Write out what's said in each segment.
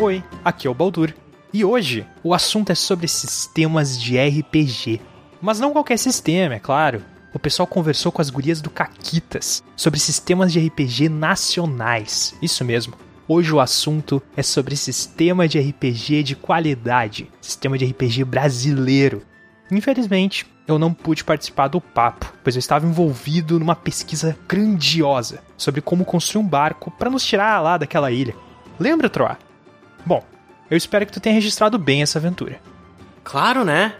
Oi, aqui é o Baldur. E hoje o assunto é sobre sistemas de RPG. Mas não qualquer sistema, é claro. O pessoal conversou com as gurias do Caquitas sobre sistemas de RPG nacionais. Isso mesmo. Hoje o assunto é sobre sistema de RPG de qualidade, sistema de RPG brasileiro. Infelizmente, eu não pude participar do papo, pois eu estava envolvido numa pesquisa grandiosa sobre como construir um barco para nos tirar lá daquela ilha. Lembra, Troa? Bom, eu espero que tu tenha registrado bem essa aventura. Claro, né?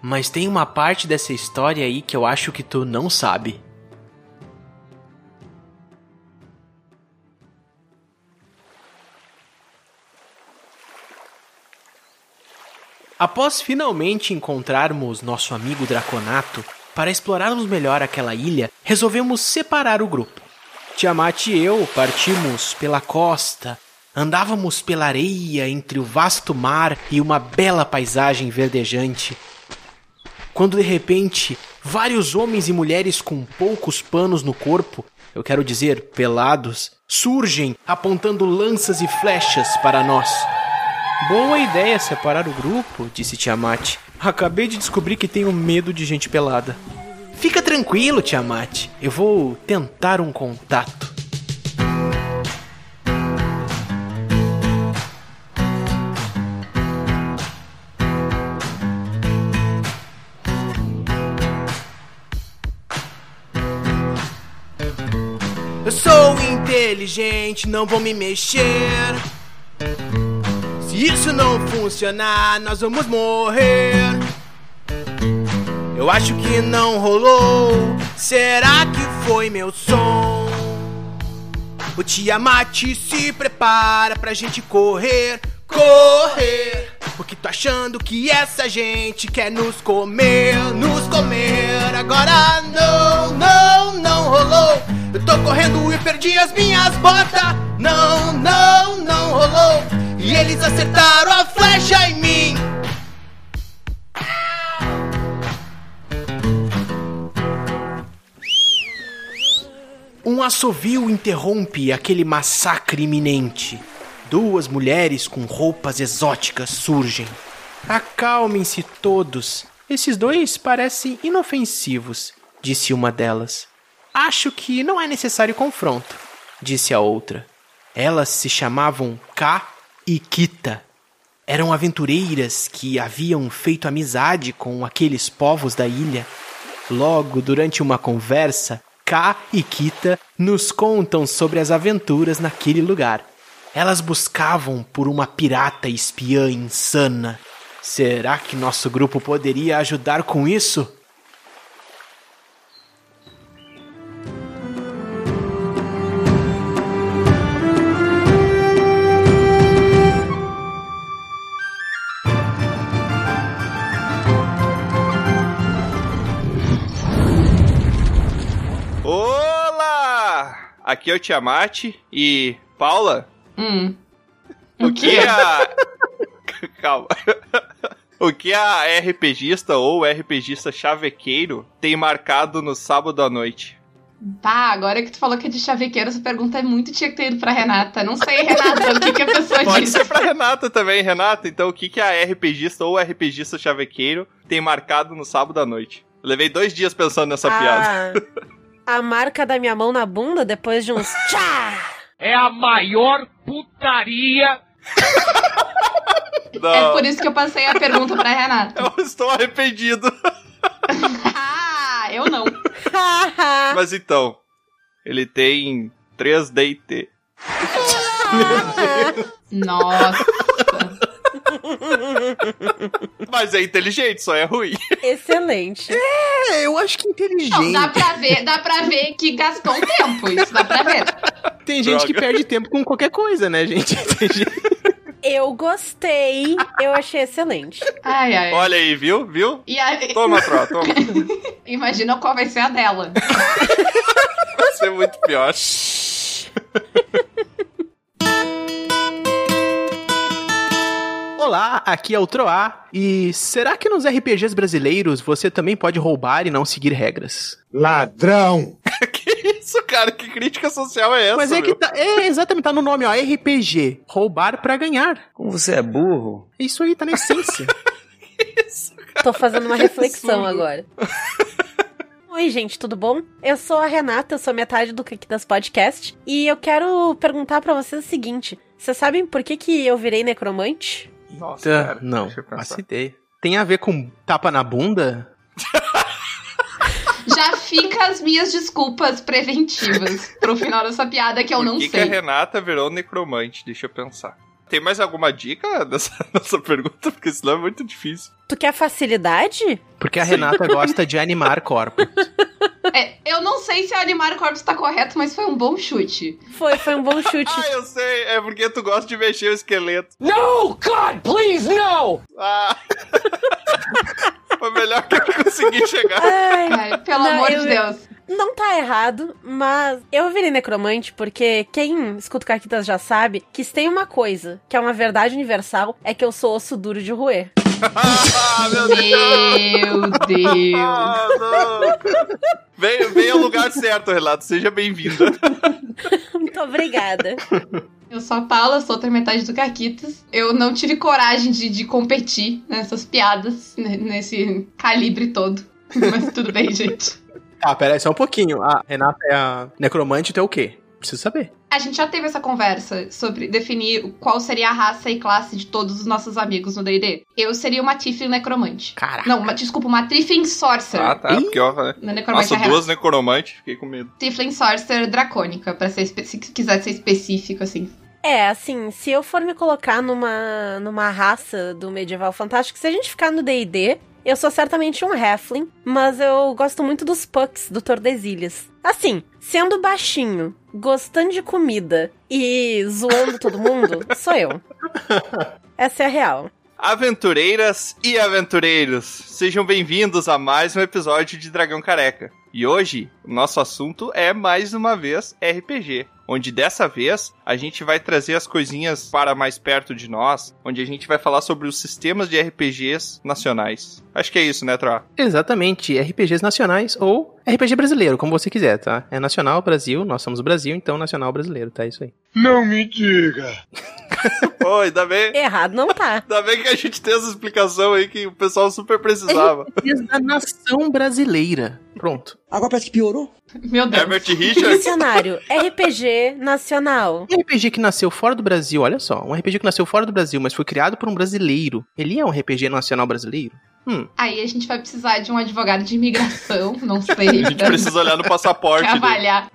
Mas tem uma parte dessa história aí que eu acho que tu não sabe. Após finalmente encontrarmos nosso amigo Draconato, para explorarmos melhor aquela ilha, resolvemos separar o grupo. Tiamat e eu partimos pela costa, andávamos pela areia entre o vasto mar e uma bela paisagem verdejante. Quando de repente, vários homens e mulheres com poucos panos no corpo, eu quero dizer, pelados, surgem apontando lanças e flechas para nós. Boa ideia separar o grupo, disse Tiamat. Acabei de descobrir que tenho medo de gente pelada. Fica tranquilo, Tiamat. Eu vou tentar um contato. Eu sou inteligente, não vou me mexer. Se isso não funcionar, nós vamos morrer. Eu acho que não rolou. Será que foi meu som? O Tiamat se prepara pra gente correr, correr. Porque tô achando que essa gente quer nos comer, nos comer. Agora não, não, não rolou. Eu tô correndo e perdi as minhas botas. Não, não, não rolou. E eles acertaram a flecha em mim. Um assovio interrompe aquele massacre iminente. Duas mulheres com roupas exóticas surgem. Acalmem-se todos. Esses dois parecem inofensivos, disse uma delas. Acho que não é necessário confronto, disse a outra. Elas se chamavam K e Kita. Eram aventureiras que haviam feito amizade com aqueles povos da ilha. Logo, durante uma conversa, K e Kita nos contam sobre as aventuras naquele lugar. Elas buscavam por uma pirata espiã insana. Será que nosso grupo poderia ajudar com isso? Aqui é o Tiamat e. Paula, Hum. o que a. Calma. O que a RPGista ou RPGista chavequeiro tem marcado no sábado à noite? Tá, agora que tu falou que é de chavequeiro, essa pergunta é muito tinha que ter ido pra Renata. Não sei, Renata, o que, que a pessoa Pode disse. ser pra Renata também, Renata. Então, o que, que a RPGista ou RPGista chavequeiro tem marcado no sábado à noite? Eu levei dois dias pensando nessa piada. A, marca da minha mão na bunda depois de uns tchá. É a maior putaria Não, É por isso que eu passei a pergunta pra Renata. Eu estou arrependido. ah, eu não. Mas então, ele tem 3 DT. Nossa. Mas é inteligente, só é ruim. Excelente. É, eu acho que inteligente. Não, dá pra ver, dá pra ver que gastou um tempo, isso dá pra ver. Tem gente que Droga. perde tempo com qualquer coisa, né, gente? Tem gente- Eu gostei. Eu achei excelente. Ai, ai. Olha aí, viu? Viu? E aí, Toma, Tro, toma. imagina qual vai ser a dela. Vai ser muito pior. Olá, aqui é o Troá. E será que nos RPGs brasileiros você também pode roubar e não seguir regras? Ladrão! que isso, cara? Que crítica social é essa? Mas é meu? que tá. É, exatamente, tá no nome, ó. RPG. Roubar pra ganhar. Como você é burro? Isso aí tá na essência. Tô fazendo uma reflexão agora. Oi, gente, tudo bom? Eu sou a Renata, eu sou metade do Caquitas Podcast. E eu quero perguntar pra vocês o seguinte: vocês sabem por que, que eu virei necromante? Nossa, Tá, cara. não, Deixa eu pensar. faço ideia. Tem a ver com tapa na bunda? Já fica as minhas desculpas preventivas pro final dessa piada que eu Por não que, que a sei. Renata virou necromante? Deixa eu pensar. Tem mais alguma dica nessa, nessa pergunta? Porque senão é muito difícil. Tu quer facilidade? Porque a Renata gosta de animar corpos. É, eu não sei se o animar corpus tá correto, mas foi um bom chute. Foi, foi um bom chute. Ah, eu sei. É porque tu gosta de mexer o esqueleto. No, God, please, no! Ah! Foi melhor que eu consegui chegar. Ai, Ai, pelo Não, amor eu- de Deus. não tá errado, mas eu virei necromante porque quem escuta o Caquitas já sabe que se tem uma coisa que é uma verdade universal é que eu sou osso duro de roer. Ah, meu Deus! Meu Deus. Ah! Vem, vem ao lugar certo, Relato. Seja bem-vinda. Muito obrigada. Eu sou a Paula, sou outra metade do Caquitas. Eu não tive coragem de, de competir nessas piadas, né, nesse calibre todo. Mas tudo bem, gente. Ah, pera aí só um pouquinho. A Renata é a necromante, tu é o quê? Preciso saber. A gente já teve essa conversa sobre definir qual seria a raça e classe de todos os nossos amigos no D&D. Eu seria uma Tiflin necromante. Caraca. Não, uma, desculpa, uma Tiflin Sorcerer. Ah, tá. Ih. Porque, ó, né? Não é necromante, Nossa, real. duas necromantes. Fiquei com medo. Tiflin Sorcerer dracônica, pra ser, se quiser ser específico, assim. É, assim, se eu for me colocar numa, numa raça do medieval fantástico, se a gente ficar no D&D, eu sou certamente um halfling, mas eu gosto muito dos pucks do Tordesilhas. Assim, sendo baixinho, gostando de comida e zoando todo mundo, sou eu. Essa é a real. Aventureiras e aventureiros, sejam bem-vindos a mais um episódio de Dragão Careca. E hoje, o nosso assunto é mais uma vez RPG, onde dessa vez a gente vai trazer as coisinhas para mais perto de nós, onde a gente vai falar sobre os sistemas de RPGs nacionais. Acho que é isso, né, Troa? Exatamente, RPGs nacionais ou RPG brasileiro, como você quiser, tá? É nacional, Brasil, nós somos o Brasil, então nacional brasileiro, tá? Isso aí. Não me diga! Pô, ainda bem, Errado não tá. ainda bem que a gente tem essa explicação aí que o pessoal super precisava. RPGs da nação brasileira. Pronto. Agora parece que piorou. Meu Deus. Herbert Richards, Dicionário, RPG nacional. Um RPG que nasceu fora do Brasil, olha só, um RPG que nasceu fora do Brasil, mas foi criado por um brasileiro. Ele é um RPG nacional brasileiro? Hum, Aí a gente vai precisar de um advogado de imigração, não sei. a gente precisa olhar no passaporte dele. reavaliar.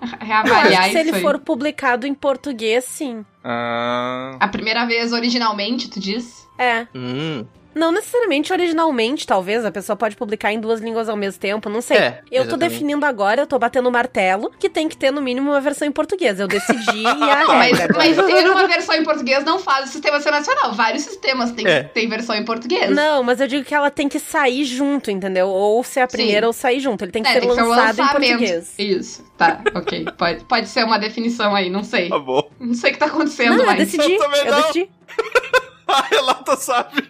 Mas reavaliar se isso ele aí. for publicado em português, sim. Ah, A primeira vez originalmente, tu diz? É. hum. Não necessariamente originalmente, talvez. A pessoa pode publicar em duas línguas ao mesmo tempo, não sei. É, eu tô exatamente. definindo agora, eu tô batendo o martelo, que tem que ter no mínimo uma versão em português. Eu decidi e a Mas, regra. mas ter uma versão em português não faz o sistema ser nacional. Vários sistemas têm, É. têm versão em português. Não, mas eu digo que ela tem que sair junto, entendeu? Ou ser a primeira Sim. ou sair junto. Ele tem que É, ser tem que ser um lançado em lançamento. português. Isso, tá, ok. Pode, pode ser uma definição aí, não sei. tá bom. Não sei o que tá acontecendo, Não, eu mas. decidi. Eu também Eu não. decidi. A Relata sabe.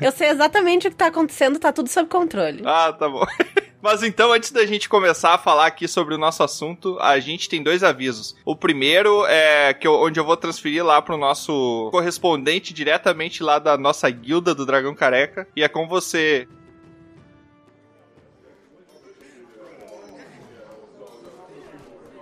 Eu sei exatamente o que tá acontecendo, tá tudo sob controle. Ah, tá bom. Mas então, antes da gente começar a falar aqui sobre o nosso assunto, a gente tem dois avisos. O primeiro é que eu- onde eu vou transferir lá pro nosso correspondente diretamente lá da nossa guilda do Dragão Careca. E é com você.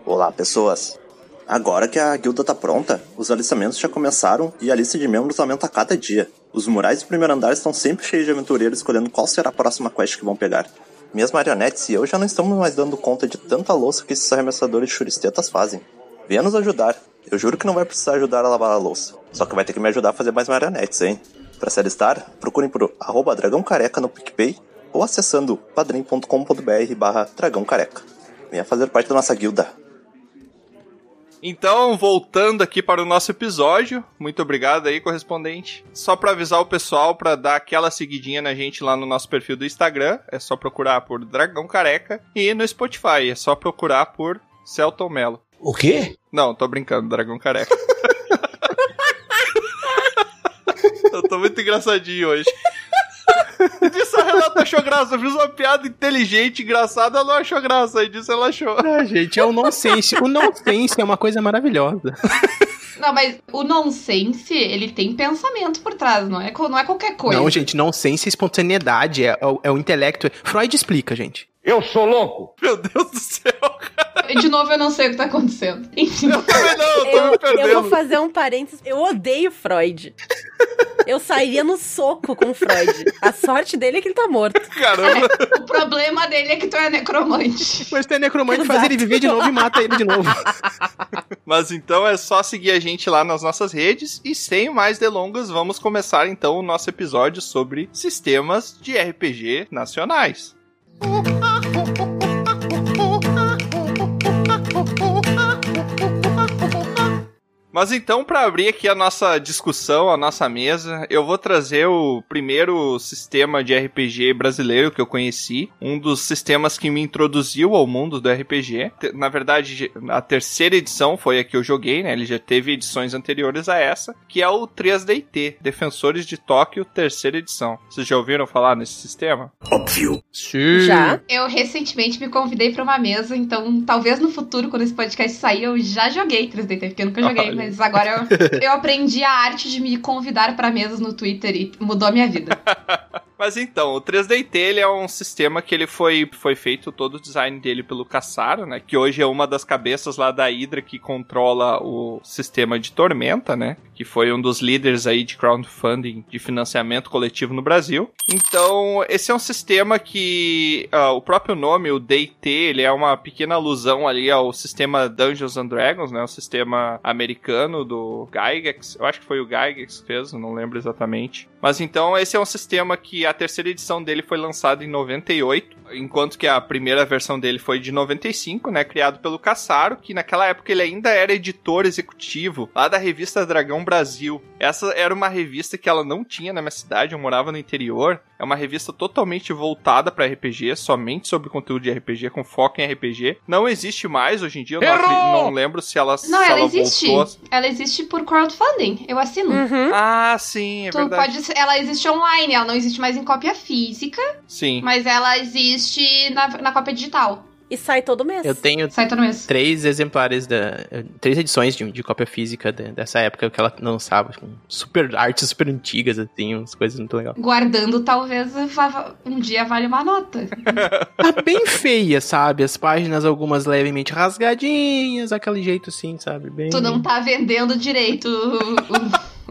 Olá, pessoas. Agora que a guilda tá pronta, os alistamentos já começaram e a lista de membros aumenta a cada dia. Os murais do primeiro andar estão sempre cheios de aventureiros escolhendo qual será a próxima quest que vão pegar. Minhas marionetes e eu já não estamos mais dando conta de tanta louça que esses arremessadores de churistetas fazem. Venha nos ajudar. Eu juro que não vai precisar ajudar a lavar a louça. Só que vai ter que me ajudar a fazer mais marionetes, hein? Para se alistar, procurem por arroba dragão careca no PicPay ou acessando padrim.com.br barra dragão careca. Venha fazer parte da nossa guilda. Então, voltando aqui para o nosso episódio, muito obrigado aí, correspondente. Só para avisar o pessoal para dar aquela seguidinha na gente lá no nosso perfil do Instagram, é só procurar por Dragão Careca e no Spotify é só procurar por Celton Mello. O quê? Não, tô brincando, Dragão Careca. tô muito engraçadinho hoje. Disso a Renata achou graça. Eu fiz uma piada inteligente, engraçada, ela não achou graça. Aí disso ela achou. Ah, gente, é o nonsense. O nonsense é uma coisa maravilhosa. Não, mas o nonsense, ele tem pensamento por trás, não é, não é qualquer coisa. Não, gente, nonsense é espontaneidade, é, é o- é o intelecto. Freud explica, gente. Eu sou louco. Meu Deus do céu. De novo, eu não sei o que tá acontecendo. Enfim. Eu também não, eu tô Eu, me perdendo. eu vou fazer um parênteses. Eu odeio Freud. Eu sairia no soco com o Freud. A sorte dele é que ele tá morto. Caramba. O problema dele é que tu é necromante. Mas tem necromante Exato. faz ele viver de novo e mata ele de novo. Mas então é só seguir a gente lá nas nossas redes e sem mais delongas, vamos começar então o nosso episódio sobre sistemas de RPG nacionais. Mas então, para abrir aqui a nossa discussão, a nossa mesa, eu vou trazer o primeiro sistema de RPG brasileiro que eu conheci, um dos sistemas que me introduziu ao mundo do RPG. Na verdade, a terceira edição foi a que eu joguei, né? Ele já teve edições anteriores a essa, que é o 3DT, Defensores de Tóquio, terceira edição. Vocês já ouviram falar nesse sistema? Sim. Já? Eu recentemente me convidei pra uma mesa, então talvez no futuro, quando esse podcast sair, eu já joguei 3DT, porque eu nunca joguei, Olha. Mas agora eu, eu aprendi a arte de me convidar pra mesas no Twitter e mudou a minha vida. Mas então, o 3DT ele é um sistema que ele foi, foi feito todo o design dele pelo Cassaro, né? Que hoje é uma das cabeças lá da Hydra que controla o sistema de Tormenta, né? Que foi um dos líderes aí de crowdfunding de financiamento coletivo no Brasil. Então, esse é um sistema que ah, o próprio nome, o DT, ele é uma pequena alusão ali ao sistema Dungeons and Dragons, né? O sistema americano do Gygax. Eu acho que foi o Gygax que fez, não lembro exatamente. Mas então, esse é um sistema que a terceira edição dele foi lançada em 98, enquanto que a primeira versão dele foi de 95, né? Criado pelo Cassaro, que naquela época ele ainda era editor executivo lá da revista Dragão Brasil. Essa era uma revista que ela não tinha na minha cidade, eu morava no interior. É uma revista totalmente voltada para RPG, somente sobre conteúdo de RPG, com foco em RPG. Não existe mais hoje em dia, eu não, não lembro se ela, Não, se ela ela existe. voltou. Ela existe por crowdfunding. Eu assino. Uhum. Ah, sim, é Tu verdade. pode, ela existe online, ela não existe mais em cópia física, Sim. mas ela existe na, na cópia digital. E sai todo mês. Eu tenho Sai todo mês. três exemplares da. Três edições de, de cópia física de- dessa época que ela lançava, com super artes super antigas, assim, umas coisas muito legais. Guardando, talvez um dia vale uma nota. Tá bem feia, sabe? As páginas, algumas levemente rasgadinhas, aquele jeito assim, sabe? Bem. Tu não tá vendendo direito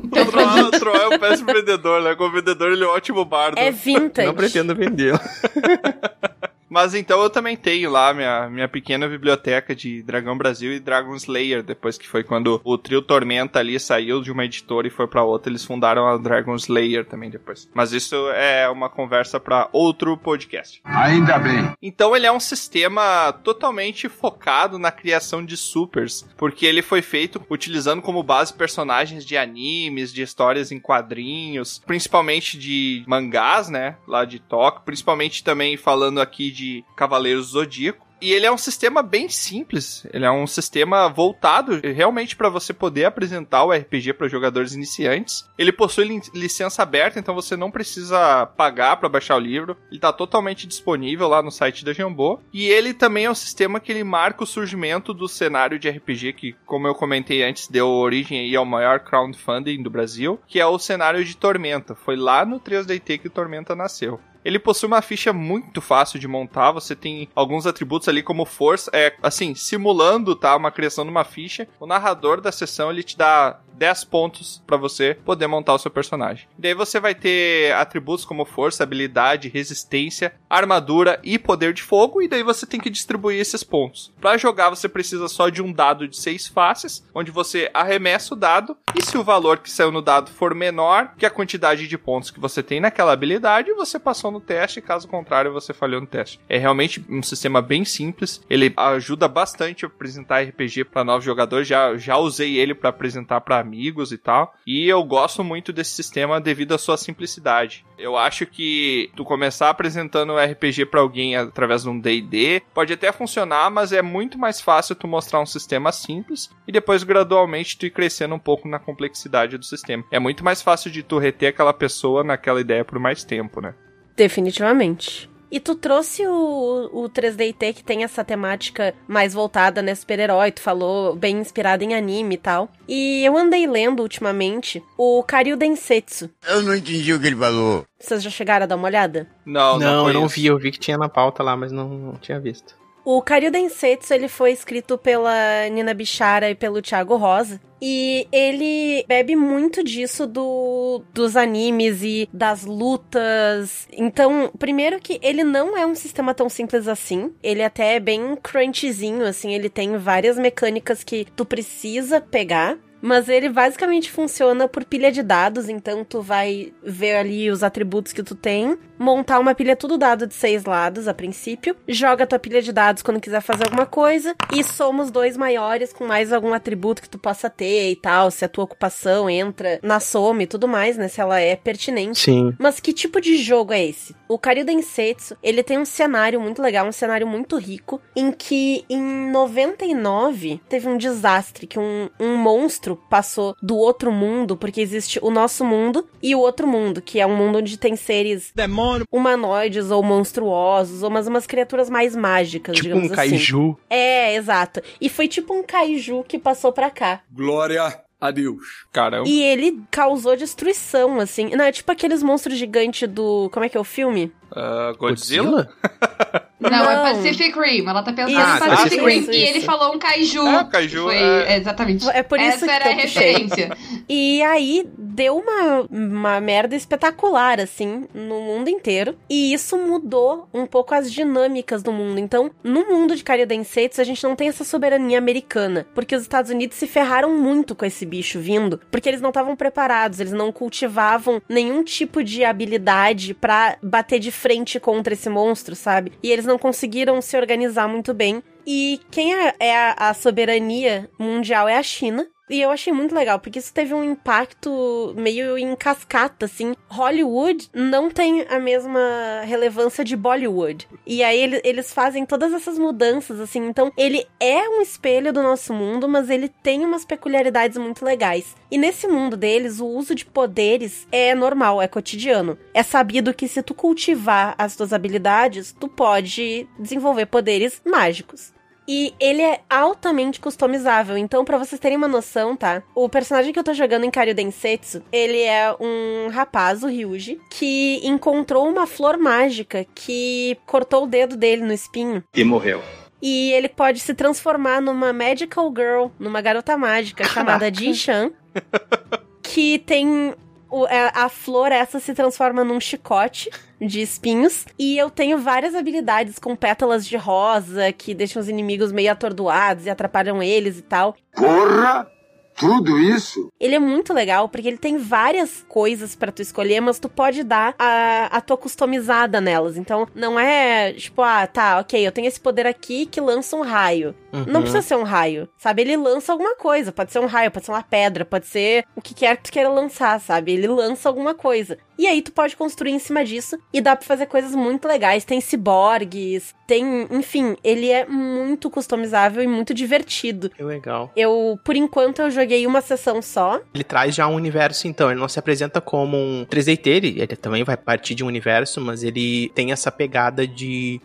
o, O Troll, produto. o Troll é um péssimo vendedor, né? Como vendedor, ele é um ótimo bardo. É vintage. Não pretendo vendê-la. Mas então eu também tenho lá minha, minha pequena biblioteca de Dragão Brasil e Dragon Slayer, depois que foi quando o trio Tormenta ali saiu de uma editora e foi pra outra, eles fundaram a Dragon Slayer também depois. Mas isso é uma conversa pra outro podcast. Ainda bem. Então ele é um sistema totalmente focado na criação de supers, porque ele foi feito utilizando como base personagens de animes, de histórias em quadrinhos, principalmente de mangás, né, lá de Tóquio, principalmente também falando aqui de Cavaleiros do Zodíaco. E ele é um sistema bem simples. Ele é um sistema voltado realmente para você poder apresentar o RPG para jogadores iniciantes. Ele possui li- licença aberta, então você não precisa pagar para baixar o livro. Ele está totalmente disponível lá no site da Jambô. E ele também é um sistema que ele marca o surgimento do cenário de RPG que, como eu comentei antes, deu origem ao maior crowdfunding do Brasil, que é o cenário de Tormenta. Foi lá no 3DT que Tormenta nasceu. Ele possui uma ficha muito fácil de montar. Você tem alguns atributos ali como força, é assim, simulando, tá, uma criação de uma ficha. O narrador da sessão ele te dá 10 pontos pra você poder montar o seu personagem. Daí você vai ter atributos como força, habilidade, resistência, armadura e poder de fogo, e daí você tem que distribuir esses pontos. Pra jogar você precisa só de um dado de 6 faces, onde você arremessa o dado, e se o valor que saiu no dado for menor que a quantidade de pontos que você tem naquela habilidade, você passou no teste, caso contrário você falhou no teste. É realmente um sistema bem simples, ele ajuda bastante a apresentar RPG para novos jogadores, já, já usei ele para apresentar para amigos e tal. E eu gosto muito desse sistema devido à sua simplicidade. Eu acho que tu começar apresentando o RPG para alguém através de um D&D pode até funcionar, mas é muito mais fácil tu mostrar um sistema simples e depois gradualmente tu ir crescendo um pouco na complexidade do sistema. É muito mais fácil de tu reter aquela pessoa naquela ideia por mais tempo, né? Definitivamente. E tu trouxe o, o 3DT que tem essa temática mais voltada, né, super-herói, tu falou bem inspirado em anime e tal. E eu andei lendo ultimamente o Karyu Densetsu. Eu não entendi o que ele falou. Vocês já chegaram a dar uma olhada? Não, Não, eu não vi, eu vi que tinha na pauta lá, mas não, não tinha visto. O Karyu Densetsu, ele foi escrito pela Nina Bichara e pelo Thiago Rosa. E ele bebe muito disso do, dos animes e das lutas. Então, primeiro que ele não é um sistema tão simples assim. Ele até é bem crunchzinho, assim. Ele tem várias mecânicas que tu precisa pegar. Mas ele basicamente funciona por pilha de dados, então tu vai ver ali os atributos que tu tem, montar uma pilha tudo dado de seis lados a princípio, joga tua pilha de dados quando quiser fazer alguma coisa e soma os dois maiores com mais algum atributo que tu possa ter e tal, se a tua ocupação entra na soma e tudo mais, né, se ela é pertinente. Sim. Mas que tipo de jogo é esse? O Karyu Densetsu, ele tem um cenário muito legal, um cenário muito rico, em que em 99 teve um desastre, que um, um monstro passou do outro mundo, porque existe o nosso mundo e o outro mundo, que é um mundo onde tem seres Demônio. humanoides ou monstruosos, ou umas, umas criaturas mais mágicas, Tipo digamos um assim. kaiju. É, exato. E foi tipo um kaiju que passou pra cá. Glória a Deus. Caramba. E ele causou destruição, assim. Não, é tipo aqueles monstros gigantes do. Como é que é o filme? Ah, Godzilla? Não, Não. é Pacific Rim. Ela tá pensando Isso, em Pacific isso, Rim. isso, E ele isso. falou um kaiju. É, kaiju, Foi, é. Exatamente. É por isso Essa que era a referência. E aí deu uma, uma merda espetacular, assim, no mundo inteiro. E isso mudou um pouco as dinâmicas do mundo. Então, no mundo de Karyu Densetsu, a gente não tem essa soberania americana. Porque os Estados Unidos se ferraram muito com esse bicho vindo. Porque eles não estavam preparados, eles não cultivavam nenhum tipo de habilidade pra bater de frente contra esse monstro, sabe? E eles não conseguiram se organizar muito bem. E quem é, é a, a soberania mundial é a China. E eu achei muito legal, porque isso teve um impacto meio em cascata, assim. Hollywood não tem a mesma relevância de Bollywood. E aí ele- eles fazem todas essas mudanças, assim. Então, ele é um espelho do nosso mundo, mas ele tem umas peculiaridades muito legais. E nesse mundo deles, o uso de poderes é normal, é cotidiano. É sabido que se tu cultivar as tuas habilidades, tu pode desenvolver poderes mágicos. E ele é altamente customizável. Então, pra vocês terem uma noção, tá? O personagem que eu tô jogando em Karyu Densetsu, ele é um rapaz, o Ryuji, que encontrou uma flor mágica que cortou o dedo dele no espinho. E morreu. E ele pode se transformar numa magical girl, numa garota mágica chamada Ji-chan, que tem é, a flor essa se transforma num chicote de espinhos e eu tenho várias habilidades com pétalas de rosa que deixam os inimigos meio atordoados e atrapalham eles e tal. Porra! Tudo isso? Ele é muito legal porque ele tem várias coisas pra tu escolher, mas tu pode dar a, a tua customizada nelas. Então, não é tipo, ah, tá, ok, eu tenho esse poder aqui que lança um raio. Não precisa ser um raio, sabe? Ele lança alguma coisa. Pode ser um raio, pode ser uma pedra, pode ser o que quer que tu queira lançar, sabe? Ele lança alguma coisa. E aí tu pode construir em cima disso e dá pra fazer coisas muito legais. Tem ciborgues, tem, enfim, ele é muito customizável e muito divertido. Que legal. Eu, por enquanto, eu joguei uma sessão só. Ele traz já um universo, então. Ele não se apresenta como um 3DT, ele, ele também vai partir de um universo, mas ele tem essa pegada de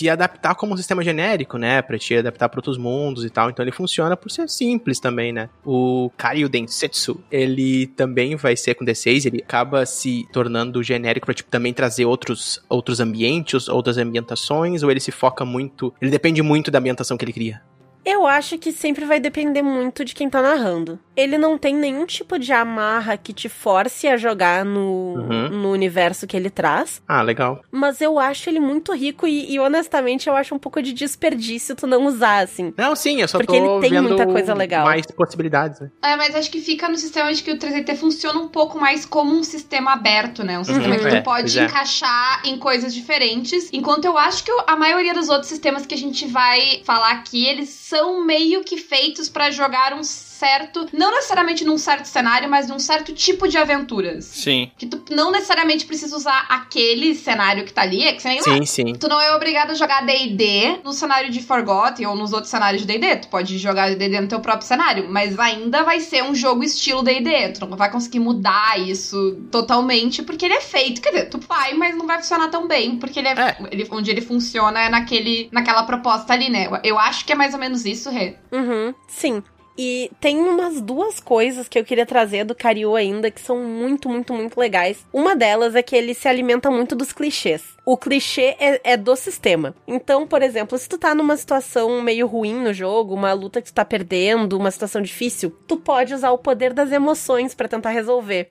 se adaptar como um sistema genérico, né? Pra te adaptar pra outros mundos e tal. Então ele funciona por ser simples também, né? O Karyu Densetsu, ele também vai ser com D6, ele acaba se tornando genérico pra tipo, também trazer outros, outros ambientes, outras ambientações, ou ele se foca muito. Ele depende muito da ambientação que ele cria. Eu acho que sempre vai depender muito de quem tá narrando. Ele não tem nenhum tipo de amarra que te force a jogar no, Uhum. no universo que ele traz. Ah, legal. Mas eu acho ele muito rico e, e, honestamente eu acho um pouco de desperdício tu não usar, assim. Não, sim, eu só Porque tô ele tem vendo muita coisa legal. mais possibilidades, né? É, mas acho que fica no sistema de que o 3DT funciona um pouco mais como um sistema aberto, né? Um sistema que tu é, pode é. encaixar em coisas diferentes. Enquanto eu acho que a maioria dos outros sistemas que a gente vai falar aqui, eles são meio que feitos pra jogar um certo. Não necessariamente num certo cenário, mas num certo tipo de aventuras. Sim. Que tu não necessariamente precisa usar aquele cenário que tá ali, é que você nem Sim, sim. Tu não é obrigado a jogar D&D no cenário de Forgotten ou nos outros cenários de D&D. Tu pode jogar D&D no teu próprio cenário, mas ainda vai ser um jogo estilo D&D. Tu não vai conseguir mudar isso totalmente porque ele é feito. Quer dizer, tu vai, mas não vai funcionar tão bem porque ele é, É. ele- onde ele funciona é naquele, naquela proposta ali, né? Eu acho que é mais ou menos isso, Rê. Uhum, sim. E tem umas duas coisas que eu queria trazer do Karyu ainda que são muito, muito, muito legais. Uma delas é que ele se alimenta muito dos clichês. O clichê é, é do sistema. Então, por exemplo, se tu tá numa situação meio ruim no jogo, uma luta que tu tá perdendo, uma situação difícil, tu pode usar o poder das emoções pra tentar resolver.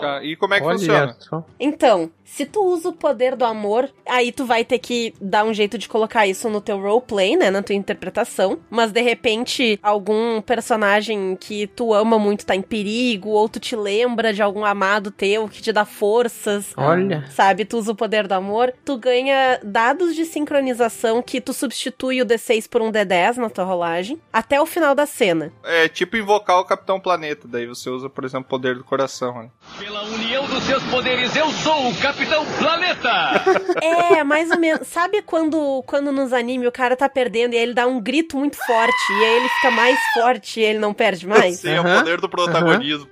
Ca- E como é que funciona? só. Então, se tu usa o poder do amor, aí tu vai ter que dar um jeito de colocar isso no teu roleplay, né? Na tua interpretação. Mas de repente, algum personagem que tu ama muito tá em perigo, ou tu te lembra de algum amado teu que te dá forças. Olha. Sabe, tu usa o poder do amor, tu ganha dados de sincronização que tu substitui o D6 por um D10 na tua rolagem, até o final da cena. É tipo invocar o Capitão Planeta. Daí você usa, por exemplo, o poder do coração. Né? Pela união dos seus poderes, eu sou o Capitão Planeta! É, mais ou menos. Sabe quando, quando nos anime o cara tá perdendo e aí ele dá um grito muito forte e aí ele fica mais forte e ele não perde mais? Sim, é o poder do protagonismo.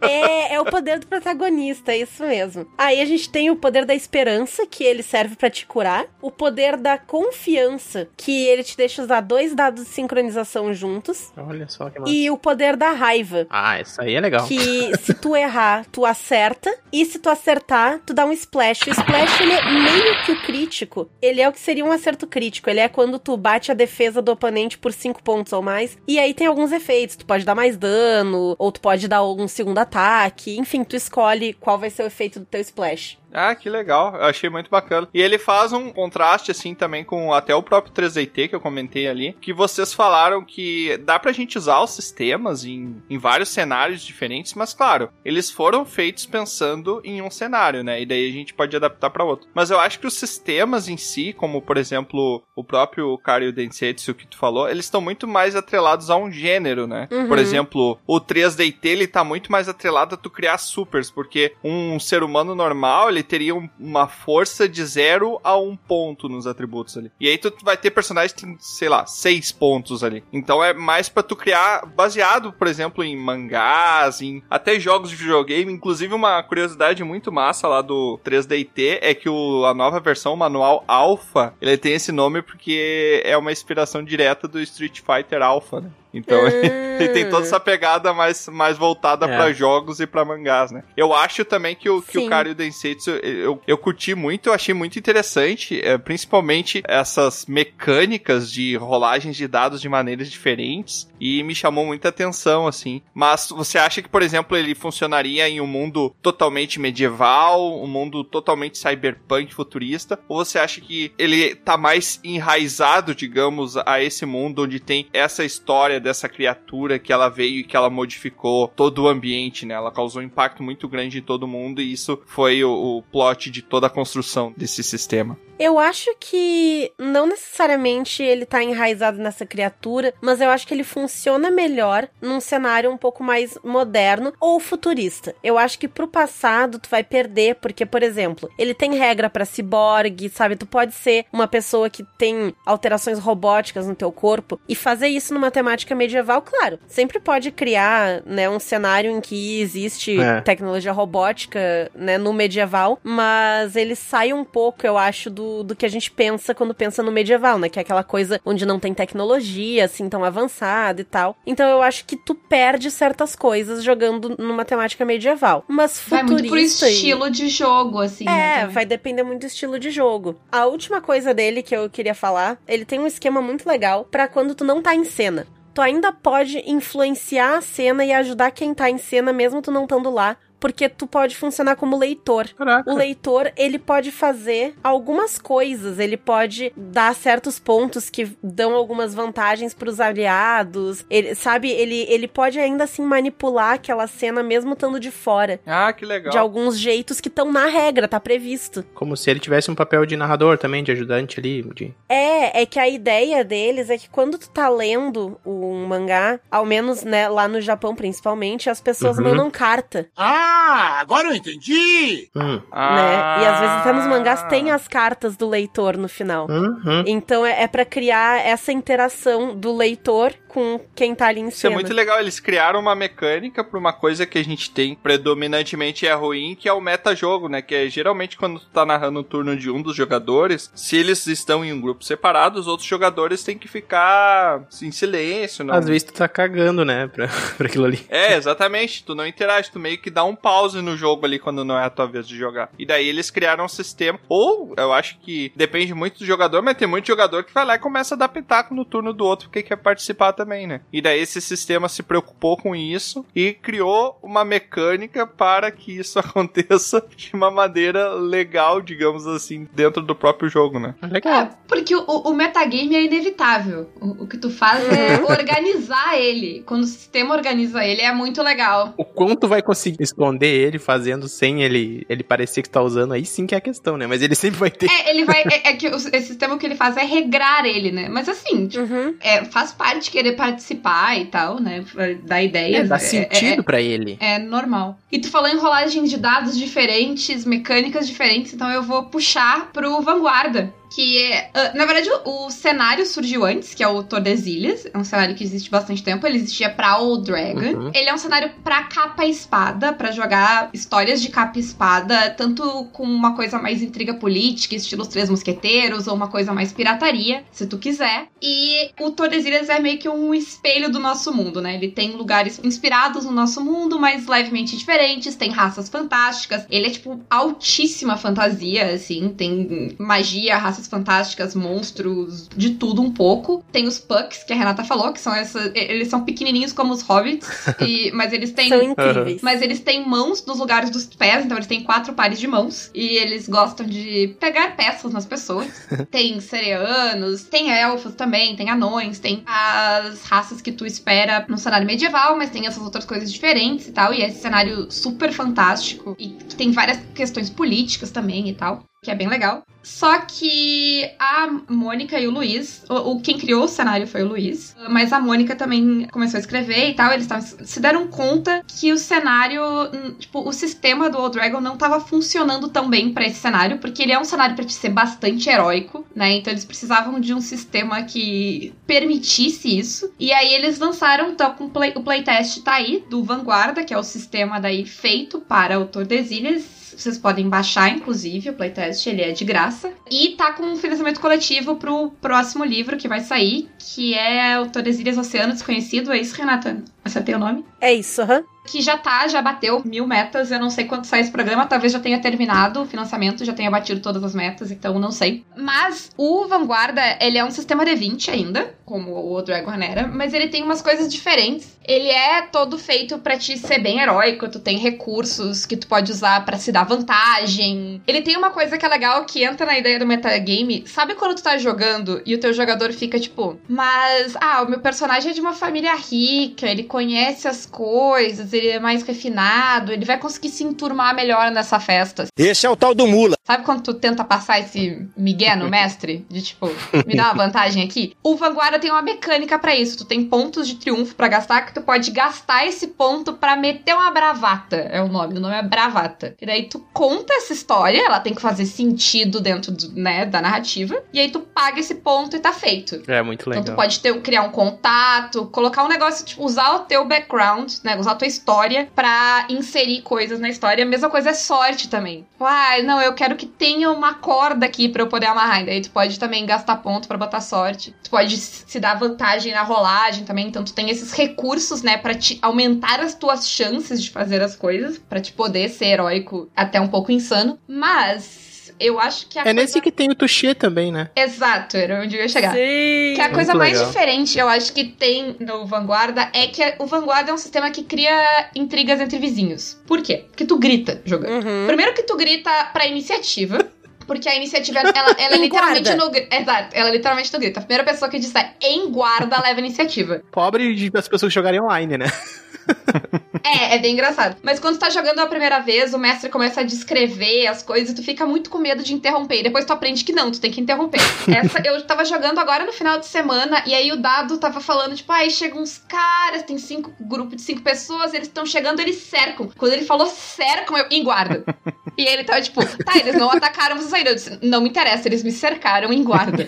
É, é o poder do protagonista, é isso mesmo. Aí a gente tem o poder da esperança, que ele serve pra te curar. O poder da confiança, que ele te deixa usar dois dados de sincronização juntos. Olha só que massa. E o poder da raiva. Ah, isso aí é legal. Que se tu errar, tu acerta. E se tu acertar, tu dá um splash. O splash, ele é meio que o crítico. Ele é o que seria um acerto crítico. Ele é quando tu bate a defesa do oponente por 5 pontos ou mais. E aí tem alguns efeitos. Tu pode dar mais dano, ou tu pode dar algum segundo ataque. Enfim, tu escolhe qual vai ser o efeito do teu splash. Ah, que legal. Eu achei muito bacana. E ele faz um contraste, assim, também com até o próprio 3DT que eu comentei ali. Que vocês falaram que dá pra gente usar os sistemas em, em vários cenários diferentes, mas claro, eles foram feitos pensando em um cenário, né? E daí a gente pode adaptar pra outro. Mas eu acho que os sistemas em si, como por exemplo o próprio Karyu Densetsu que tu falou, eles estão muito mais atrelados a um gênero, né? Uhum. Por exemplo, o 3DT ele tá muito mais atrelado a tu criar supers, porque um ser humano normal, ele teria um- uma força de 0 a 1 um ponto nos atributos ali. E aí tu vai ter personagens que tem, sei lá, 6 pontos ali. Então é mais pra tu criar baseado, por exemplo, em mangás, em até jogos de videogame, inclusive uma curiosidade muito massa lá do 3DT é que o, a nova versão, o manual Alpha, ele tem esse nome porque é uma inspiração direta do Street Fighter Alpha, né? Então ele tem toda essa pegada mais, mais voltada É. pra jogos e pra mangás, né? Eu acho também que o, que o Karyu Densetsu, eu, eu curti muito, eu achei muito interessante, é, principalmente essas mecânicas de rolagens de dados de maneiras diferentes, e me chamou muita atenção, assim. Mas você acha que, por exemplo, ele funcionaria em um mundo totalmente medieval, um mundo totalmente cyberpunk futurista, ou você acha que ele tá mais enraizado, digamos, a esse mundo onde tem essa história dessa criatura que ela veio e que ela modificou todo o ambiente, né? Ela causou um impacto muito grande em todo mundo e isso foi o, o plot de toda a construção desse sistema. Eu acho que não necessariamente ele tá enraizado nessa criatura, mas eu acho que ele funciona melhor num cenário um pouco mais moderno ou futurista. Eu acho que pro passado tu vai perder, porque, por exemplo, ele tem regra pra ciborgue, sabe? Tu pode ser uma pessoa que tem alterações robóticas no teu corpo e fazer isso numa temática medieval, claro. Sempre pode criar, né, um cenário em que existe É. tecnologia robótica, né, no medieval, mas ele sai um pouco, eu acho, do, do que a gente pensa quando pensa no medieval, né, que é aquela coisa onde não tem tecnologia, assim, tão avançada e tal. Então eu acho que tu perde certas coisas jogando numa temática medieval. Mas Vai muito pro futurista e- estilo de jogo, assim. né, é, também. vai depender muito do estilo de jogo. A última coisa dele que eu queria falar, ele tem um esquema muito legal pra quando tu não tá em cena. Tu ainda pode influenciar a cena e ajudar quem tá em cena mesmo tu não estando lá porque tu pode funcionar como leitor. Caraca. O leitor, ele pode fazer algumas coisas, ele pode dar certos pontos que dão algumas vantagens pros aliados, ele, sabe? Ele, ele pode ainda assim manipular aquela cena mesmo estando de fora. Ah, que legal. De alguns jeitos que estão na regra, tá previsto. Como se ele tivesse um papel de narrador também, de ajudante ali. De... É, é que a ideia deles é que quando tu tá lendo um mangá, ao menos, né, lá no Japão principalmente, as pessoas Uhum. mandam carta, Ah, agora eu entendi! Hum. Ah. né? E às vezes até nos mangás tem as cartas do leitor no final. Uhum. Então é, é para criar essa interação do leitor com quem tá ali em Isso é muito legal, eles criaram uma mecânica pra uma coisa que a gente tem predominantemente é ruim, que é o metajogo, né? Que é geralmente quando tu tá narrando o turno de um dos jogadores, se eles estão em um grupo separado, os outros jogadores têm que ficar em silêncio, não. Às vezes tu tá cagando, né, pra, pra aquilo ali. É, exatamente. Tu não interage, tu meio que dá um pause no jogo ali quando não é a tua vez de jogar. E daí eles criaram um sistema. Ou eu acho que depende muito do jogador, mas tem muito jogador que vai lá e começa a dar pitaco no turno do outro porque quer participar também, né? E daí esse sistema se preocupou com isso e criou uma mecânica para que isso aconteça de uma maneira legal, digamos assim, dentro do próprio jogo, né? Legal. É, porque o, o metagame é inevitável. O, o que tu faz é organizar ele. Quando o sistema organiza ele, é muito legal. O quanto vai conseguir esconder ele fazendo sem ele, ele parecer que tá usando, aí sim que é a questão, né? Mas ele sempre vai ter. É, ele vai. É, é que o, esse sistema que ele faz é regrar ele, né? Mas assim, tipo, Uhum. é, faz parte querer participar e tal, né? Da ideia. É, dá É- sentido pra ele. É, é normal. E tu falou em rolagem de dados diferentes, mecânicas diferentes, então eu vou puxar pro Vanguarda. Que é. ah, na verdade, o, o cenário surgiu antes, que é o Tordesilhas. É um cenário que existe bastante tempo. Ele existia pra Old Dragon. Uhum. Ele é um cenário pra capa e espada, pra jogar histórias de capa e espada, tanto com uma coisa mais intriga política, estilo Os Três Mosqueteiros, ou uma coisa mais pirataria, se tu quiser. E o Tordesilhas é meio que um espelho do nosso mundo, né? Ele tem lugares inspirados no nosso mundo, mas levemente diferentes, tem raças fantásticas. Ele é, tipo, altíssima fantasia, assim, tem magia, raças fantásticas, monstros, de tudo um pouco. Tem os Pucks, que a Renata falou, que são essa. Eles são pequenininhos como os hobbits, e- mas eles têm. São incríveis. Mas eles têm mãos nos lugares dos pés, então eles têm quatro pares de mãos. E eles gostam de pegar peças nas pessoas. tem sereanos, tem elfos também, tem anões, tem as raças que tu espera no cenário medieval, mas tem essas outras coisas diferentes e tal. E é esse cenário super fantástico. E que tem várias questões políticas também e tal. Que é bem legal. Só que a Mônica e o Luiz, o, o- quem criou o cenário foi o Luiz, mas a Mônica também começou a escrever e tal. Eles tavam- se deram conta que o cenário, hum, tipo, o sistema do Old Dragon não tava funcionando tão bem pra esse cenário, porque ele é um cenário te ser bastante heróico, né? Então eles precisavam de um sistema que permitisse isso. E aí eles lançaram, então, o playtest tá aí, do Vanguarda, que é o sistema daí feito para o Tordesilhas. Vocês podem baixar, inclusive, o playtest, ele é de graça. E tá com um financiamento coletivo pro próximo livro que vai sair, que é o Tordesilhas Oceano Desconhecido. É isso, Renata? Acertei o nome? É isso, aham. que já tá, já bateu mil metas. Eu não sei quando sai esse programa, talvez já tenha terminado o financiamento, já tenha batido todas as metas, então não sei. Mas o Vanguarda, ele é um sistema D20 ainda, como o Dragon era, mas ele tem umas coisas diferentes. Ele é todo feito pra te ser bem heróico, tu tem recursos que tu pode usar pra se dar vantagem. Ele tem uma coisa que é legal que entra na ideia do metagame. Sabe quando tu tá jogando e o teu jogador fica tipo, mas ah, o meu personagem é de uma família rica, ele conhece as coisas, ele é mais refinado, ele vai conseguir se enturmar melhor nessa festa. Esse é o tal do mula. Sabe quando tu tenta passar esse migué no mestre? De tipo, me dá uma vantagem aqui? O Vanguarda tem uma mecânica pra isso. Tu tem pontos de triunfo pra gastar que tu pode gastar esse ponto pra meter uma bravata. É o nome, o nome é bravata. E daí tu conta essa história, ela tem que fazer sentido dentro do, né, da narrativa. E aí tu paga esse ponto e tá feito. É muito legal. Então tu pode ter, criar um contato, colocar um negócio, tipo, usar o teu background, né? Usar a tua história pra inserir coisas na história. A mesma coisa é sorte também. Ah, não, eu quero que tenha uma corda aqui pra eu poder amarrar. E daí tu pode também gastar ponto pra botar sorte. Tu pode se dar vantagem na rolagem também. Então tu tem esses recursos, né, pra te aumentar as tuas chances de fazer as coisas, pra te poder ser heróico até um pouco insano. Mas eu acho que a É coisa... nesse que tem o Touché também, né? Exato, era onde eu ia chegar. Sim. Que a Muito coisa mais legal. diferente, eu acho que tem no Vanguarda é que o Vanguarda é um sistema que cria intrigas entre vizinhos. Por quê? Porque tu grita jogando. Uhum. Primeiro que tu grita pra iniciativa. Porque a iniciativa, ela, ela é literalmente guarda. no Exato, ela é literalmente no grito. A primeira pessoa que disser em guarda leva a iniciativa. Pobre de- das pessoas que jogarem online, né? É, é bem engraçado. Mas quando tu tá jogando a primeira vez, o mestre começa a descrever as coisas e tu fica muito com medo de interromper. E depois tu aprende que não, tu tem que interromper. Essa, eu tava jogando agora no final de semana e aí o dado tava falando, tipo, ai, chegam uns caras, tem cinco grupo de cinco pessoas, eles estão chegando, eles cercam. Quando ele falou cercam, eu em guarda. E ele tava tipo, tá, eles não atacaram vocês ainda. Eu disse, não me interessa, eles me cercaram em guarda.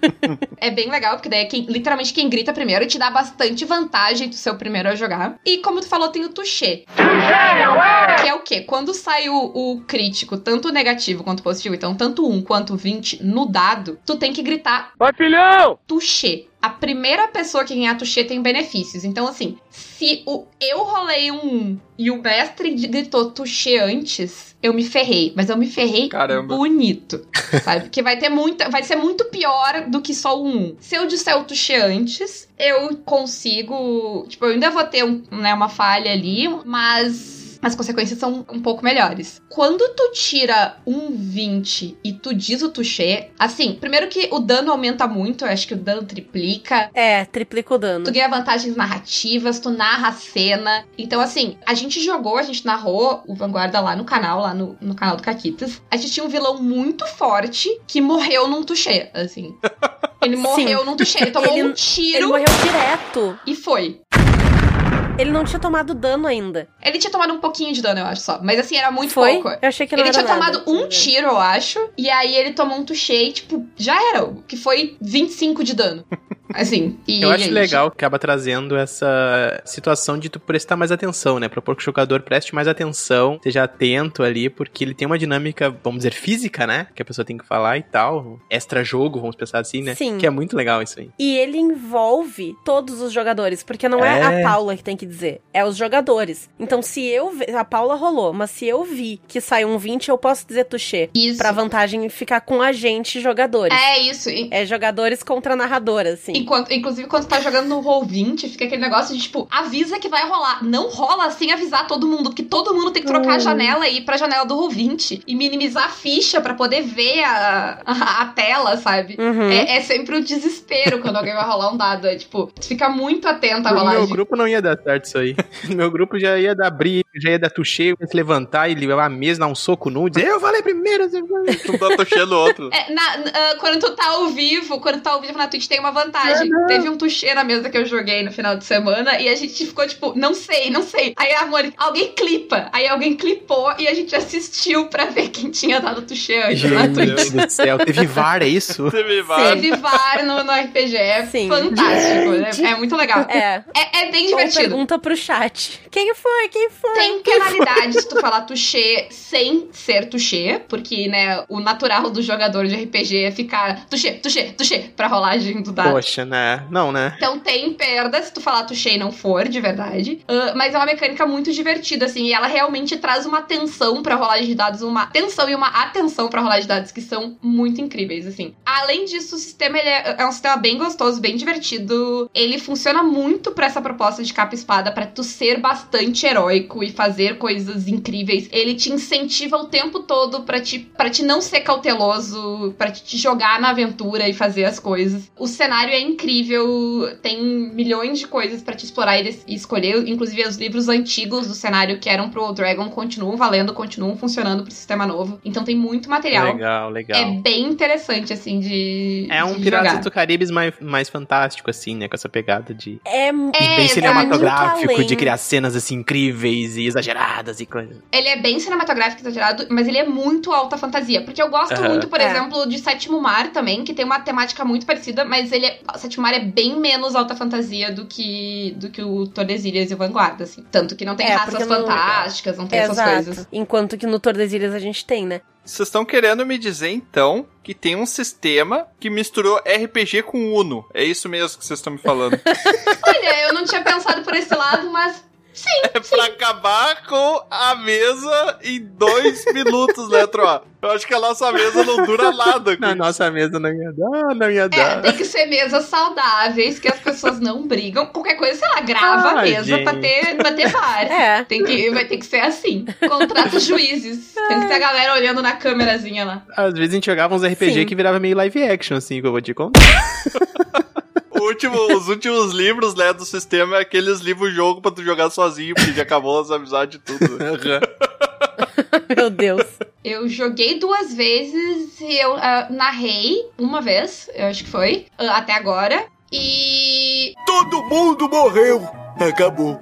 é bem legal, porque daí é quem, literalmente quem grita primeiro te dá bastante vantagem do seu primeiro a jogar. E como tu falou, tem o touché. Que é o quê? Quando sai o, o crítico, tanto o negativo quanto o positivo, então tanto 1 quanto 20 no dado, tu tem que gritar Vai, filhão! touché. A primeira pessoa que ganhar touché tem benefícios. Então, assim, se o, eu rolei um 1 e o mestre gritou touché antes, eu me ferrei. Mas eu me ferrei Caramba. bonito. Sabe? Porque vai ter muita. Vai ser muito pior do que só o 1. Se eu disser o touché antes, eu consigo. Tipo, eu ainda vou ter um, né, uma falha ali, mas. As consequências são um pouco melhores. Quando tu tira um 20 e tu diz o touché, assim, primeiro que o dano aumenta muito, eu acho que o dano triplica. É, triplica o dano. Tu ganha vantagens narrativas, tu narra a cena. Então, assim, a gente jogou, a gente narrou o Vanguarda lá no canal, lá no, no canal do Caquitas. A gente tinha um vilão muito forte que morreu num touché, assim. Ele morreu num touché, ele tomou Ele- um Ele tiro morreu direto. e foi. Ele não tinha tomado dano ainda. Ele tinha tomado um pouquinho de dano, eu acho só. Mas assim, era muito Foi? pouco. Eu achei que não Ele era tinha nada. tomado um tiro, eu acho. E aí ele tomou um touché e, tipo, já era. Que foi 25 de dano. Assim. E Eu acho aí, legal que acaba trazendo essa situação de tu prestar mais atenção, né? Propor que o jogador preste mais atenção, esteja atento ali, porque ele tem uma dinâmica, vamos dizer, física, né? Que a pessoa tem que falar e tal. Extra jogo, vamos pensar assim, né? Sim. Que é muito legal isso aí. E ele envolve todos os jogadores, porque não é, É. a Paula que tem que dizer, é os jogadores. Então, se eu. A Paula rolou, mas se eu vi que saiu um 20, eu posso dizer touché. Isso. Pra vantagem ficar com a gente, jogadores. É isso. É jogadores contra narradora, assim. Enquanto, inclusive, quando tu tá jogando no Roll20, fica aquele negócio de, tipo, avisa que vai rolar. Não rola sem avisar todo mundo, porque todo mundo tem que trocar a janela e ir pra janela do Roll20 e minimizar a ficha pra poder ver a, a, a tela, sabe? Uhum. É, é sempre o desespero quando alguém vai rolar um dado. É tipo, tu fica muito atento à No meu grupo não ia dar certo isso aí. No meu grupo já ia dar briga, já ia dar tuchê, ia se levantar e levar a mesa, dar um soco nu e dizer, eu falei primeiro, você falou." Um dá tochando o outro. É, na- ah, quando tu tá ao vivo, quando tu tá ao vivo na Twitch, tem uma vantagem. Teve um touché na mesa que eu joguei no final de semana e a gente ficou tipo, não sei, não sei. Aí a Mônica, alguém clipa. Aí alguém clipou e a gente assistiu pra ver quem tinha dado touché antes na Gente Twitch. do céu, teve VAR, é isso? Teve vários. Teve VAR no, no RPG, é Sim. fantástico, é, é muito legal. É. É, é bem Ou divertido. pergunta pro chat. Quem foi? Quem foi? Tem penalidade se tu falar touché sem ser touché, porque, né, o natural do jogador de RPG é ficar touché, touché, touché pra rolagem do dado. Poxa, né? Não, né? Então tem perda se tu falar touché não for, de verdade. Ah, mas é uma mecânica muito divertida, assim, e ela realmente traz uma atenção pra rolagem de dados, uma atenção e uma atenção pra rolagem de dados que são muito incríveis, assim. Além disso, o sistema ele é, é um sistema bem gostoso, bem divertido. Ele funciona muito pra essa proposta de capa e espada, pra tu ser bastante heróico e fazer coisas incríveis. Ele te incentiva o tempo todo pra te, pra te não ser cauteloso, pra te jogar na aventura e fazer as coisas. O cenário é incrível, tem milhões de coisas pra te explorar e e escolher. Inclusive, os livros antigos do cenário que eram pro Dragon continuam valendo, continuam funcionando pro sistema novo. Então tem muito material. Legal, legal. É bem interessante, assim, de. É um de Piratas jogar. do Caribe mais, mais fantástico, assim, né? Com essa pegada de. É, É, bem exato. cinematográfico, Muito além. de criar cenas assim incríveis e exageradas e coisas. Ele é bem cinematográfico exagerado, mas ele é muito alta fantasia. Porque eu gosto muito, por É. exemplo, de Sétimo Mar também, que tem uma temática muito parecida, mas ele é, Sétimo Mar é bem menos alta fantasia do que do que o Tordesilhas e o Vanguarda, assim. Tanto que não tem É, raças porque não- fantásticas, não tem essas coisas. Exato. Enquanto que no Tordesilhas a gente tem, né? Vocês estão querendo me dizer, então, que tem um sistema que misturou RPG com Uno. É isso mesmo que vocês estão me falando. Olha, eu não tinha pensado por esse lado, mas É pra acabar com a mesa em dois minutos, né, Troa? Eu acho que a nossa mesa não dura nada. Na nossa mesa não ia dar, não ia É, dar. tem que ser mesas saudáveis, que as pessoas não brigam. Qualquer coisa, sei lá, grava a mesa pra ter, pra ter bar. É. Tem que, vai ter que ser assim. Contrata os juízes. Tem que ter a galera olhando na câmerazinha lá. Às vezes a gente jogava uns RPG Sim. que virava meio live action, assim, que eu vou te contar. Último- os últimos livros, né, do sistema é aqueles livros-jogo pra tu jogar sozinho, porque já acabou as amizades e tudo. Meu Deus. Eu joguei duas vezes e eu ah, narrei uma vez, eu acho que foi, ah, até agora. E Todo mundo morreu. Acabou.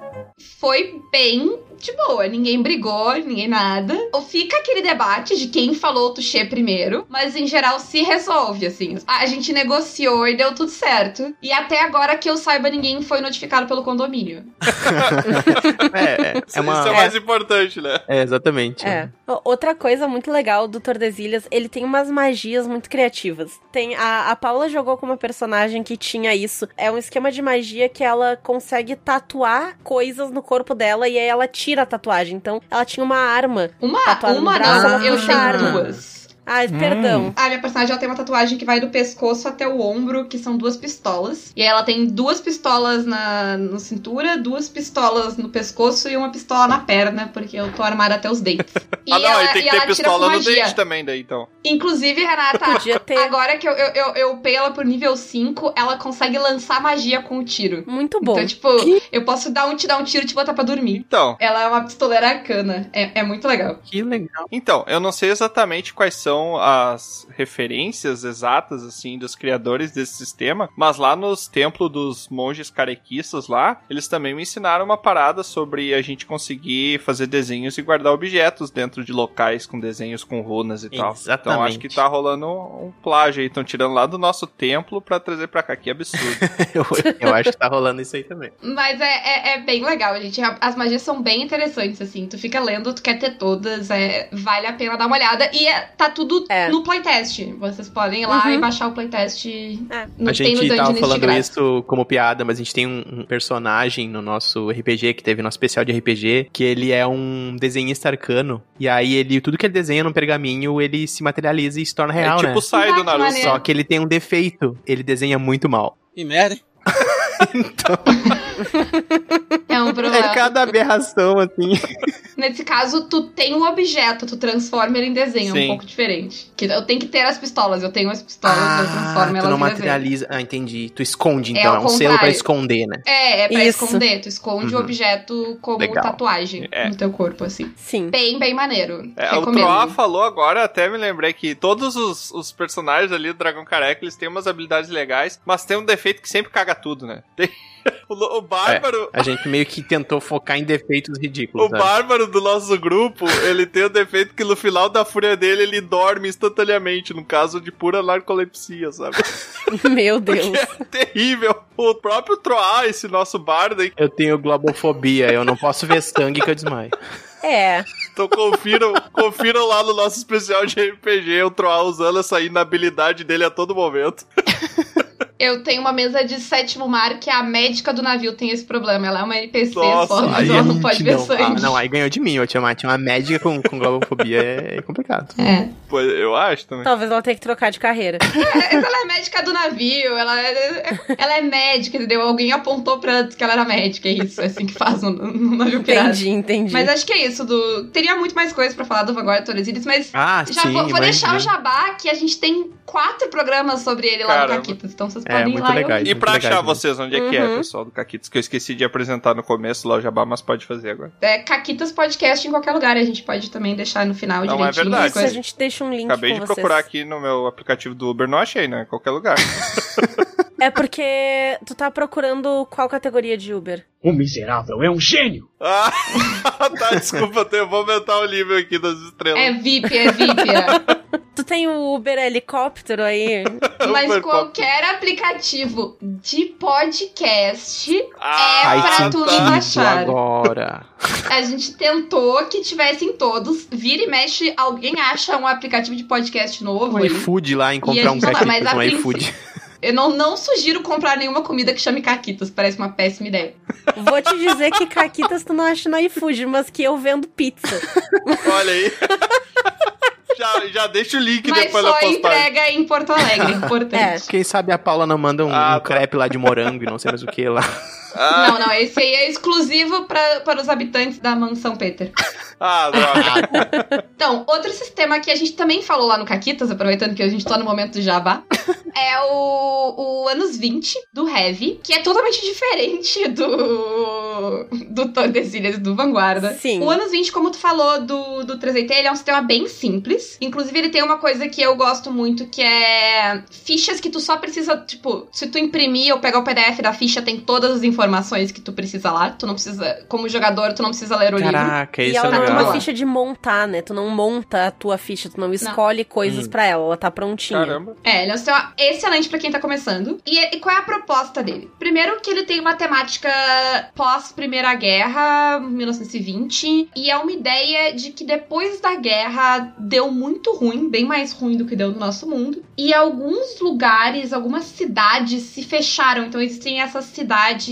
foi bem de boa. Ninguém brigou, ninguém nada. Ou Fica aquele debate de quem falou o touché primeiro, mas em geral se resolve, assim. A gente negociou e deu tudo certo. E até agora que eu saiba, ninguém foi notificado pelo condomínio. É, é, é uma. Isso é mais importante, né? É, exatamente. É. Outra coisa muito legal do Tordesilhas, ele tem umas magias muito criativas. Tem a, a Paula jogou com uma personagem que tinha isso. É um esquema de magia que ela consegue tatuar coisas no corpo dela e aí ela tira a tatuagem. Então, ela tinha uma arma. Uma, Tatuado no uma braço, não, ela eu puxa tenho a arma. duas. Ah, perdão. A minha personagem ela tem uma tatuagem que vai do pescoço até o ombro, que são duas pistolas. E aí ela tem duas pistolas na no cintura, duas pistolas no pescoço e uma pistola na perna, porque eu tô armada até os dentes. E ah, não, ela, e tem e que ter pistola no magia. dente também, daí, então. Inclusive, Renata, Podia ter. agora que eu, eu, eu, eu upei ela pro nível 5, ela consegue lançar magia com o tiro. Muito bom. Então, tipo, eu posso dar um, te dar um tiro e te botar pra dormir. Então, Ela é uma pistoleira arcana. É, é muito legal. Que legal. Então, eu não sei exatamente quais são as referências exatas, assim, dos criadores desse sistema, mas lá nos templos dos monges carequistas lá, eles também me ensinaram uma parada sobre a gente conseguir fazer desenhos e guardar objetos dentro de locais com desenhos com runas e tal. Então Exatamente. acho que tá rolando um plágio aí, estão tirando lá do nosso templo pra trazer pra cá, que absurdo. Eu, eu acho que tá rolando isso aí também. Mas é, é, é bem legal, gente. As magias são bem interessantes, assim. Tu fica lendo, tu quer ter todas, é, vale a pena dar uma olhada. E é- tá tudo É. no playtest. Vocês podem ir lá Uhum. e baixar o playtest. É. No, a tem no gente tava Dungeons de falando isso como piada, mas a gente tem um, um personagem no nosso RPG, que teve nosso especial de RPG, que ele é um desenhista arcano. E aí ele, tudo que ele desenha no pergaminho, ele se materializa e se torna real, é tipo né? Sai do que Naruto. maneiro. Só que ele tem um defeito, ele desenha muito mal. Que merda. hein? É um problema. É cada aberração, assim. Nesse caso, tu tem o objeto, tu transforma ele em desenho. É Sim. um pouco diferente. Que eu tenho que ter as pistolas. Eu tenho as pistolas, eu transformo tu elas não em desenho. materializa. Ah, entendi. Tu esconde, É então. É, ao um selo pra esconder, né? É, é pra Isso. esconder. Tu esconde o Uhum. objeto como Legal. tatuagem É. no teu corpo, assim. Sim. Bem, bem maneiro. É, o. Troá falou agora, até me lembrei que todos os, os personagens ali do Dragão Careca, eles têm umas habilidades legais, mas tem um defeito que sempre caga tudo, né? Tem- o, o Bárbaro... A gente meio que tentou focar em defeitos ridículos. O né? bárbaro do nosso grupo, ele tem o defeito que no final da fúria dele, ele dorme instantaneamente, no caso de pura narcolepsia, sabe? Meu Deus. É terrível. O próprio Troá, esse nosso bardo aí, Eu tenho globofobia, eu não posso ver sangue que eu desmaio. É. então confiram, confiram lá no nosso especial de RPG, o Troá usando essa inabilidade dele a todo momento. Eu tenho uma mesa de sétimo mar que a médica do navio tem esse problema. Ela é uma NPC Nossa, só, mas Aí ela a não gente pode ver não- sangue. ah, não, aí ganhou de mim. Eu tinha uma, tinha uma médica com, com globofobia, é complicado. É. Pois eu acho também. Talvez ela tenha que trocar de carreira. É, Ela é médica do navio, ela é, ela é médica, entendeu? Alguém apontou pra que ela era médica, é isso, é assim que faz no, no navio pirata. Entendi, entendi. Mas acho que é isso. Do... Teria muito mais coisa pra falar do Vanguard Torres mas Ah, já sim, vou, vou deixar o jabá que a gente tem quatro programas sobre ele lá Caramba. no Caquitas, então vocês É, podem ir muito lá legais. e ouvir. E pra achar legal, vocês, onde é que é, Uhum. pessoal do Caquitos? Que eu esqueci de apresentar no começo lá o Jabá, mas pode fazer agora. É, Caquitas Podcast em qualquer lugar, a gente pode também deixar no final Não, é direitinho. verdade. as Isso, a coisas. gente deixa um link Acabei com de vocês. procurar aqui no meu aplicativo do Uber, não achei, né? Em qualquer lugar. É porque tu tá procurando qual categoria de Uber? O miserável é um gênio. ah, tá, desculpa, eu vou aumentar o nível aqui das estrelas. É VIP, é VIP. é. Tu tem o Uber helicóptero aí? Mas Uber qualquer aplicativo de podcast Ah, é pra tu baixar. agora. A gente tentou que tivessem todos. Vira e mexe, alguém acha um aplicativo de podcast novo. O aí. iFood lá, E encontrar um no princípio- iFood. Eu não, não sugiro comprar nenhuma comida que chame caquitas, parece uma péssima ideia. Vou te dizer que caquitas tu não acha no iFood, mas que eu vendo pizza. Olha aí. já, já deixa o link Mas depois da só postagem. entrega em Porto Alegre, importante. Quem sabe a Paula não manda um, Ah, um tá. crepe lá de morango e não sei mais o que lá. Ah, Não, não, esse aí é exclusivo pra, para os habitantes da mansão Peter. ah, droga. Então, outro sistema que a gente também falou lá no Caquitas, aproveitando que a gente tá no momento do jabá, é o, o anos 20 do Heavy, que é totalmente diferente do do Tordesilhas e do Vanguarda. Sim. O anos 20, como tu falou do, do 3DT, ele é um sistema bem simples. Inclusive, ele tem uma coisa que eu gosto muito, que é fichas que tu só precisa, tipo, se tu imprimir ou pegar o PDF da ficha, tem todas as informações que tu precisa lá. Tu não precisa, como jogador, tu não precisa ler o livro. Caraca, e isso é ela não é legal. uma ficha de montar, né? Tu não monta a tua ficha, tu não escolhe coisas Hum. pra ela, ela tá prontinha. Caramba. É, ele é um sistema excelente pra quem tá começando. E, e qual é a proposta dele? Primeiro que ele tem uma temática pós-Primeira Guerra, 1920, e é uma ideia de que depois da guerra deu muito ruim, bem mais ruim do que deu no nosso mundo. E alguns lugares, algumas cidades se fecharam. Então existem essas cidades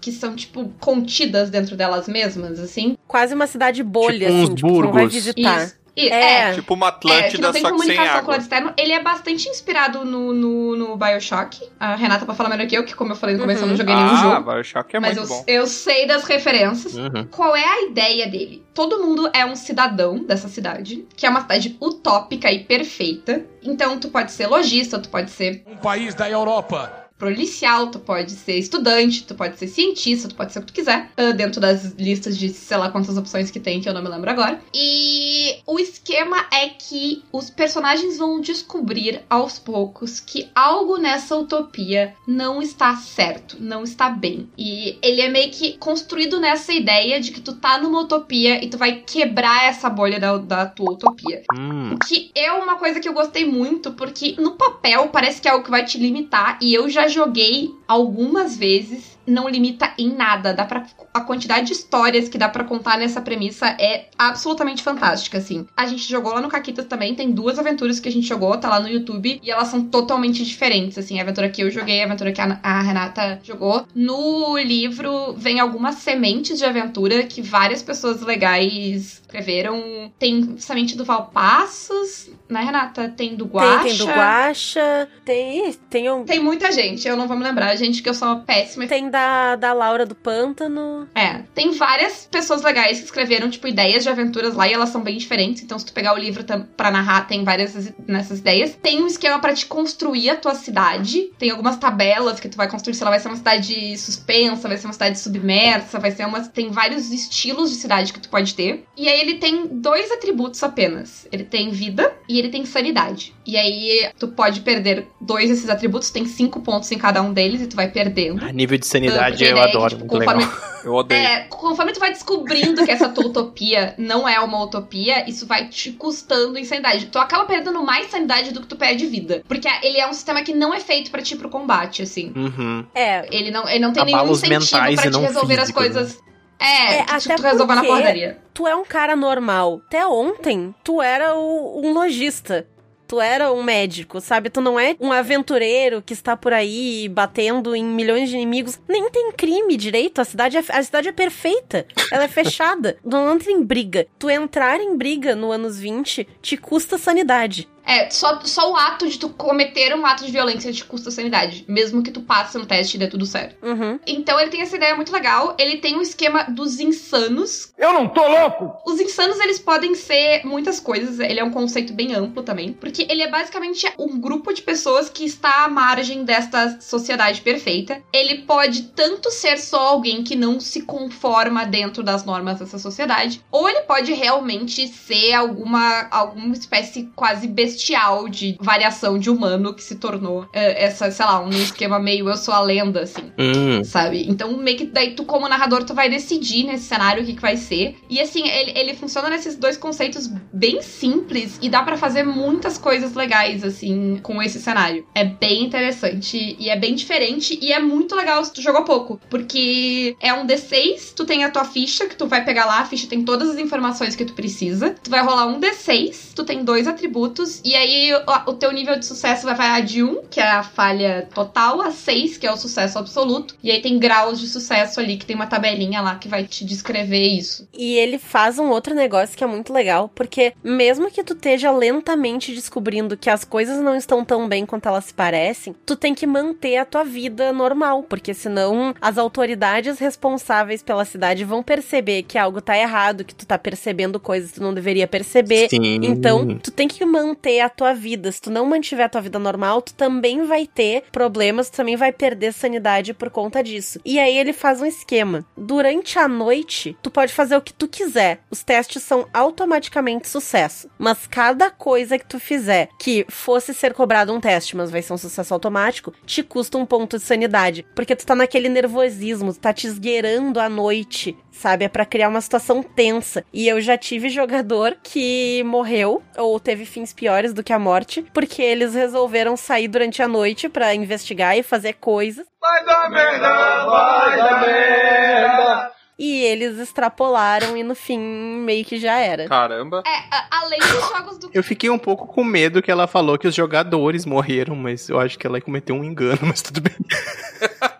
que são, tipo, contidas dentro delas mesmas, assim. Quase uma cidade bolha, Tipo uns assim, tipo, não vai burgos. visitar. Isso. E- É. Tipo uma É, que Atlântida, não tem só que sem comunicação com o água. lado externo. Ele é bastante inspirado no, no, no Bioshock. A Renata pode falar melhor que eu, que como eu falei no começo, eu não Uhum. joguei nenhum Ah, jogo. Bioshock é mas muito eu, bom. eu sei das referências. Uhum. Qual é a ideia dele? Todo mundo é um cidadão dessa cidade, que é uma cidade utópica e perfeita. Então, tu pode ser lojista, tu pode ser Um país da Europa. Policial, tu pode ser estudante, tu pode ser cientista, tu pode ser o que tu quiser, ah, dentro das listas de sei lá quantas opções que tem, que eu não me lembro agora. E o esquema é que os personagens vão descobrir aos poucos que algo nessa utopia não está certo, não está bem. E ele é meio que construído nessa ideia de que tu tá numa utopia e tu vai quebrar essa bolha da, da tua utopia. Hum. O que é uma coisa que eu gostei muito, porque no papel parece que é algo que vai te limitar, e eu já joguei algumas vezes, não limita em nada. Dá para a quantidade de histórias que dá pra contar nessa premissa é absolutamente fantástica, assim. A gente jogou lá no Caquitas também, tem duas aventuras que a gente jogou, tá lá no YouTube, e elas são totalmente diferentes, assim. A aventura que eu joguei, a aventura que a, a Renata jogou. No livro vem algumas sementes de aventura que várias pessoas legais escreveram. Tem semente do Valpassos, né, Renata? Tem do Guaxa. Tem, tem do Guacha, tem, tem um... Tem muita gente, eu não vou me lembrar, gente, que eu sou péssima. Tem da, da Laura do Pântano. É, tem várias pessoas legais que escreveram, tipo, ideias de aventuras lá e elas são bem diferentes. Então, se tu pegar o livro pra narrar, tem várias nessas ideias. Tem um esquema pra te construir a tua cidade. Tem algumas tabelas que tu vai construir, se ela vai ser uma cidade suspensa, vai ser uma cidade submersa, vai ser uma. Tem vários estilos de cidade que tu pode ter. E aí ele tem dois atributos apenas. Ele tem vida e ele tem sanidade. E aí tu pode perder dois desses atributos, tem cinco pontos em cada um deles e tu vai perdendo. A nível de sanidade a eu ideia é que, adoro, tipo, muito conforme- legal. Eu odeio. É, conforme tu vai descobrindo que essa tua utopia não é uma utopia, isso vai te custando em sanidade. Tu acaba perdendo mais sanidade do que tu perde vida. Porque ele é um sistema que não é feito pra ti pro combate, assim. Uhum. É, Ele não, ele não tem nenhum Abalos incentivo mentais pra te resolver as físicos, coisas. É, É, que até tu resolva na porradaria. tu é um cara normal. Até ontem, tu era o- um lojista. Tu era um médico, sabe? Tu não é um aventureiro que está por aí batendo em milhões de inimigos. Nem tem crime direito. A cidade é, a cidade é perfeita. Ela é fechada. não entra em briga. Tu entrar em briga no anos 20 te custa sanidade. É, só, só o ato de tu cometer um ato de violência te custa sanidade. Mesmo que tu passe no teste e dê tudo certo. Uhum. Então ele tem essa ideia muito legal. Ele tem o esquema dos insanos, Eu não tô louco! Os insanos, eles podem ser muitas coisas. Ele é um conceito bem amplo também. Porque ele é basicamente um grupo de pessoas que está à margem desta sociedade perfeita. Ele pode tanto ser só alguém que não se conforma dentro das normas dessa sociedade, ou ele pode realmente ser alguma, alguma espécie quase bestial de variação de humano que se tornou eh, essa, sei lá, um esquema meio eu sou a lenda, assim Hum. sabe? Então, meio que daí tu, como narrador, tu vai decidir nesse cenário o que, que vai ser. E assim, ele, ele funciona nesses dois conceitos bem simples e dá pra fazer muitas coisas legais, assim, com esse cenário. É bem interessante e é bem diferente e é muito legal se tu jogou pouco. Porque é um D6, tu tem a tua ficha, que tu vai pegar lá, a ficha tem todas as informações que tu precisa. Tu vai rolar um D6, tu tem dois atributos E aí o, o teu nível de sucesso vai variar de 1, que é a falha total, a 6, que é o sucesso absoluto. E aí tem graus de sucesso ali, que tem uma tabelinha lá que vai te descrever isso. E ele faz um outro negócio que é muito legal, porque mesmo que tu esteja lentamente descobrindo que as coisas não estão tão bem quanto elas se parecem, tu tem que manter a tua vida normal, porque senão as autoridades responsáveis pela cidade vão perceber que algo tá errado, que tu tá percebendo coisas que tu não deveria perceber. Sim. Então, tu tem que manter a tua vida. Se tu não mantiver a tua vida normal, tu também vai ter problemas, tu também vai perder sanidade por conta disso. E aí ele faz um esquema. Durante a noite, tu pode fazer o que tu quiser. Os testes são automaticamente sucesso. Mas cada coisa que tu fizer que fosse ser cobrado um teste, mas vai ser um sucesso automático, te custa um ponto de sanidade. Porque tu tá naquele nervosismo, tu tá te esgueirando à noite, sabe? É pra criar uma situação tensa. E eu já tive jogador que morreu, ou teve fins piores do que a morte, porque eles resolveram sair durante a noite pra investigar e fazer coisas. Vai dar merda, vai dar merda. E eles extrapolaram e no fim meio que já era. Caramba. É, além dos jogos do. Eu fiquei um pouco com medo que ela falou que os jogadores morreram, mas eu acho que ela cometeu um engano, mas tudo bem.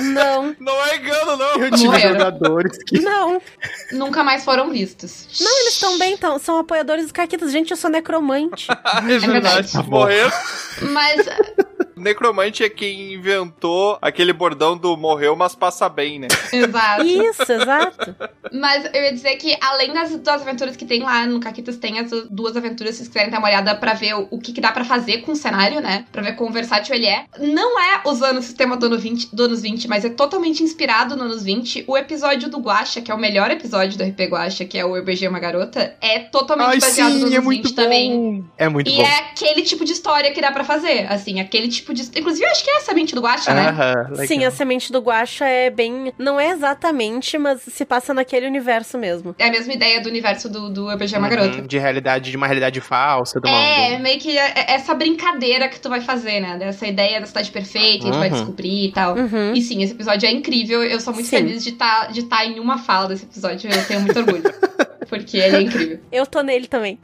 Não, Não é engano, não. Eu tive Morreram. jogadores que. não. Nunca mais foram vistos. Não, eles estão bem, tão, são apoiadores dos Caquitas. Gente, eu sou necromante. É verdade. Tá bom. Morreram. Mas Necromante é quem inventou aquele bordão do morreu, mas passa bem, né? Exato. Isso, exato. Mas eu ia dizer que, além das duas aventuras que tem lá no Caquitas, tem essas duas aventuras, se vocês quiserem dar uma olhada pra ver o, o que, que dá pra fazer com o cenário, né? Pra ver quão versátil ele é. Não é usando o sistema do, ano 20, do anos 20, mas é totalmente inspirado no anos 20. O episódio do Guacha, que é o melhor episódio do RP Guacha, que é o Beijei Uma Garota, é totalmente Ai, baseado nos sim, anos é muito 20 também. bom. É muito E bom. é aquele tipo de história que dá pra fazer, assim, aquele tipo de... Inclusive, eu acho que é essa mente do Guacha, né? Aham, legal. Sim, a semente do Guacha é bem. Não é exatamente, mas se passa naquele universo mesmo. É a mesma ideia do universo do, do Eu Beijei Uma Garota. Uhum, De realidade, de uma realidade falsa, de uma. É, meio que é- é essa brincadeira que tu vai fazer, né? Dessa ideia da cidade perfeita, a gente vai Uhum. descobrir e tal. Uhum. E sim, esse episódio é incrível. Eu sou muito Sim. feliz de estar de tá em uma fala desse episódio. Eu tenho muito orgulho. porque ele é incrível. Eu tô nele também.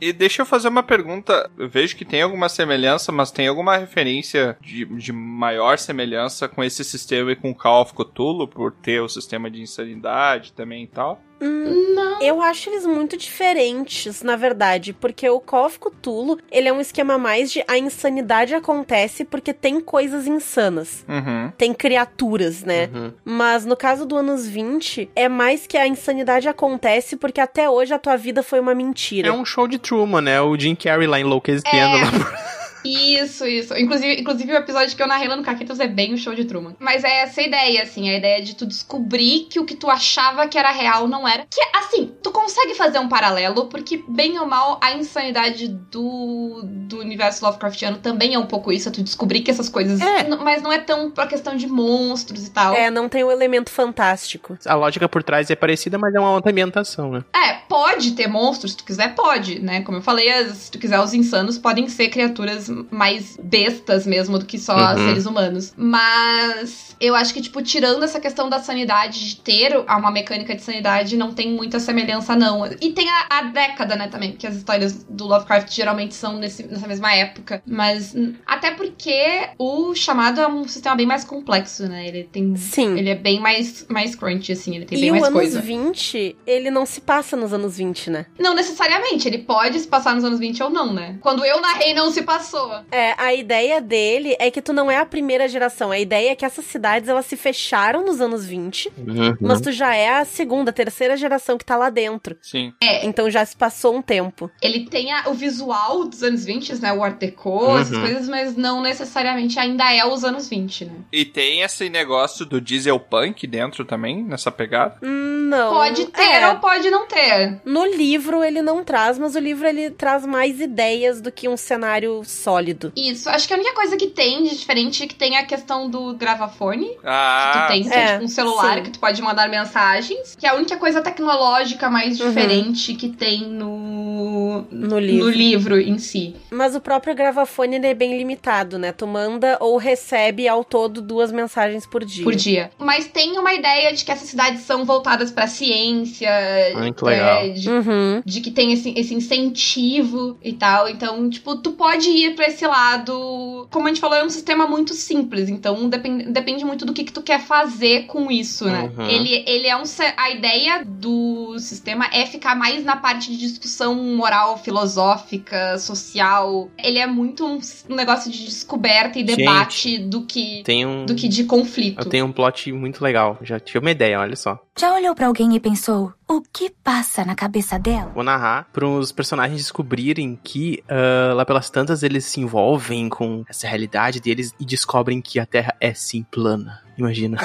E deixa eu fazer uma pergunta. Eu vejo que tem alguma semelhança, mas tem alguma referência de, de maior semelhança com esse sistema e com Call of Cthulhu, por ter o sistema de insanidade também e tal? Não. Eu acho eles muito diferentes, na verdade, porque o Call of Cthulhu, ele é um esquema mais de a insanidade acontece porque tem coisas insanas. Uhum. Tem criaturas, né? Uhum. Mas no caso do anos 20, é mais que a insanidade acontece porque até hoje a tua vida foi uma mentira. É um show de Truman, né? O Jim Carrey lá enlouquecendo É. lá por... Isso, isso. Inclusive, inclusive o episódio que eu narrei lá no Caquitas é bem o show de Truman. Mas é essa ideia, assim, a ideia de tu descobrir que o que tu achava que era real não era. Que, assim, tu consegue fazer um paralelo, porque, bem ou mal, a insanidade do, do universo Lovecraftiano também é um pouco isso, é tu descobrir que essas coisas. É. Mas não é tão pra questão de monstros e tal. É, não tem o elemento fantástico. A lógica por trás é parecida, mas é uma outra ambientação, né? É, pode ter monstros, se tu quiser, pode, né? Como eu falei, as- se tu quiser, os insanos podem ser criaturas mais bestas mesmo do que só Uhum. seres humanos. Mas eu acho que, tipo, tirando essa questão da sanidade, de ter uma mecânica de sanidade, não tem muita semelhança, não. E tem a, a década, né, também, porque as histórias do Lovecraft geralmente são nesse- nessa mesma época. Mas hum, até porque o chamado é um sistema bem mais complexo, né? Ele tem. Sim. Ele é bem mais, mais crunchy, assim, ele tem E bem o mais anos coisa. 20, ele não se passa nos anos 20, né? Não necessariamente, ele pode se passar nos anos 20 ou não, né? Quando eu narrei, não se passou. É, a ideia dele é que tu não é a primeira geração. A ideia é que essas cidades, elas se fecharam nos anos 20, Uhum. mas tu já é a segunda, terceira geração que tá lá dentro. Sim. Então já se passou um tempo. Ele tem a- o visual dos anos 20, né? O Art Deco, essas Uhum. coisas, mas não necessariamente ainda é os anos 20, né? E tem esse negócio do diesel punk dentro também, nessa pegada? Hum, Não. Pode ter É, ou pode não ter. No livro ele não traz, mas o livro ele traz mais ideias do que um cenário sólido. Isso, acho que a única coisa que tem de diferente é que tem a questão do gravafone. Que Ah, tu tem, que é, é, tipo um celular sim. que tu pode mandar mensagens. Que é a única coisa tecnológica mais Uhum. diferente que tem no... No livro. no livro em si. Mas o próprio gravafone ele é bem limitado, né? Tu manda ou recebe ao todo duas mensagens por dia. por dia. Mas tem uma ideia de que essas cidades são voltadas pra ciência. Muito legal. Né? De, Uhum. de que tem esse, esse incentivo e tal. Então, tipo, tu pode ir pra esse lado. Como a gente falou, é um sistema muito simples. Então, depende, depende muito do que, que tu quer fazer com isso, né? Uhum. Ele, ele é um. A ideia do sistema é ficar mais na parte de discussão moral, filosófica, social. Ele é muito um, um negócio de descoberta e Gente. debate do que. Tem um. Do que de conflito. Eu tenho um plot muito legal. Já tive uma ideia, olha só. Já olhou pra alguém e pensou: o que passa na cabeça dela? Vou narrar para os personagens descobrirem que ah, lá pelas tantas eles se envolvem com essa realidade deles e descobrem que a Terra é sim plana. Imagina.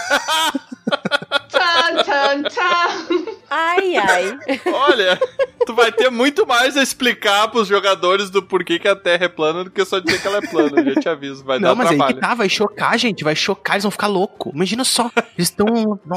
Tan, tan, tan. Ai, ai. Olha, tu vai ter muito mais a explicar pros jogadores do porquê que a Terra é plana do que só dizer que ela é plana. Eu já te aviso, vai Não, dar mas aí trabalho. que tá, vai chocar, gente. Vai chocar, eles vão ficar loucos. Imagina só. Eles estão.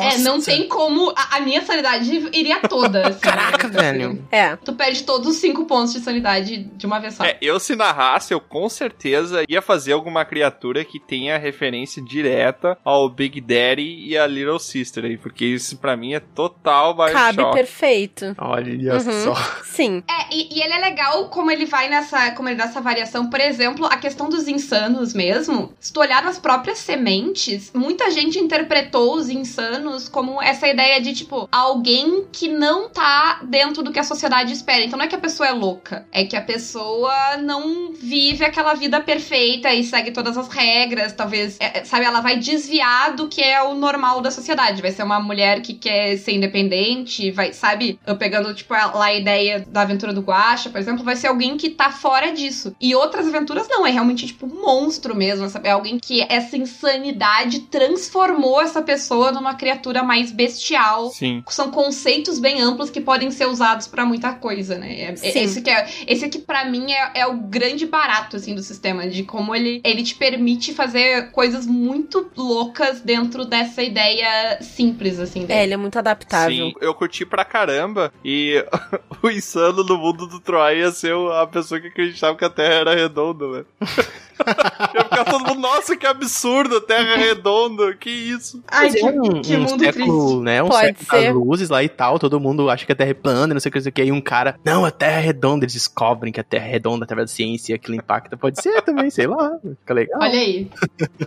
É, não tem como. A, a minha sanidade iria toda. assim. Caraca, velho. É. Tu perde todos os cinco pontos de sanidade de uma vez só. É, eu se narrasse, eu com certeza ia fazer alguma criatura que tenha referência direta ao Big Daddy e a Little Sister aí, porque isso pra mim é total Cabe Bioshock. perfeito. Olha Uhum. só. Sim. É, e, e ele é legal como ele vai nessa, como ele dá essa variação. Por exemplo, a questão dos insanos mesmo. Se tu olhar nas próprias sementes, muita gente interpretou os insanos como essa ideia de, tipo, alguém que não tá dentro do que a sociedade espera. Então não é que a pessoa é louca, é que a pessoa não vive aquela vida perfeita e segue todas as regras. Talvez, é, é, sabe, ela vai desviar do que é o normal da sociedade. Vai ser uma mulher que quer ser independente, vai, sabe, eu pegando, tipo, a- lá a ideia da aventura do Guacha, por exemplo, vai ser alguém que tá fora disso. E outras aventuras não, é realmente, tipo, um monstro mesmo, sabe? É alguém que essa insanidade transformou essa pessoa numa criatura mais bestial. Sim. São conceitos bem amplos que podem ser usados pra muita coisa, né? É- é- Sim. esse que é, esse aqui para mim é, é o grande barato assim do sistema, de como ele ele te permite fazer coisas muito loucas dentro dessa ideia simples assim. É, dele. ele é muito adaptável. Sim, eu curti pra caramba. E o insano no mundo do Troy ia ser a pessoa que acreditava que a Terra era redonda, velho. ia ficar todo mundo, nossa, que absurdo, a Terra é redonda, que isso. Ai, é que, um, que um mundo século, triste. né? Um Pode século ser. das luzes lá e tal. Todo mundo acha que a Terra é plana, não sei o que, não sei o que. Aí um cara, não, a Terra é redonda. Eles descobrem que a Terra é redonda através da ciência e aquilo impacta. Pode ser também, sei lá. Fica legal. Olha aí.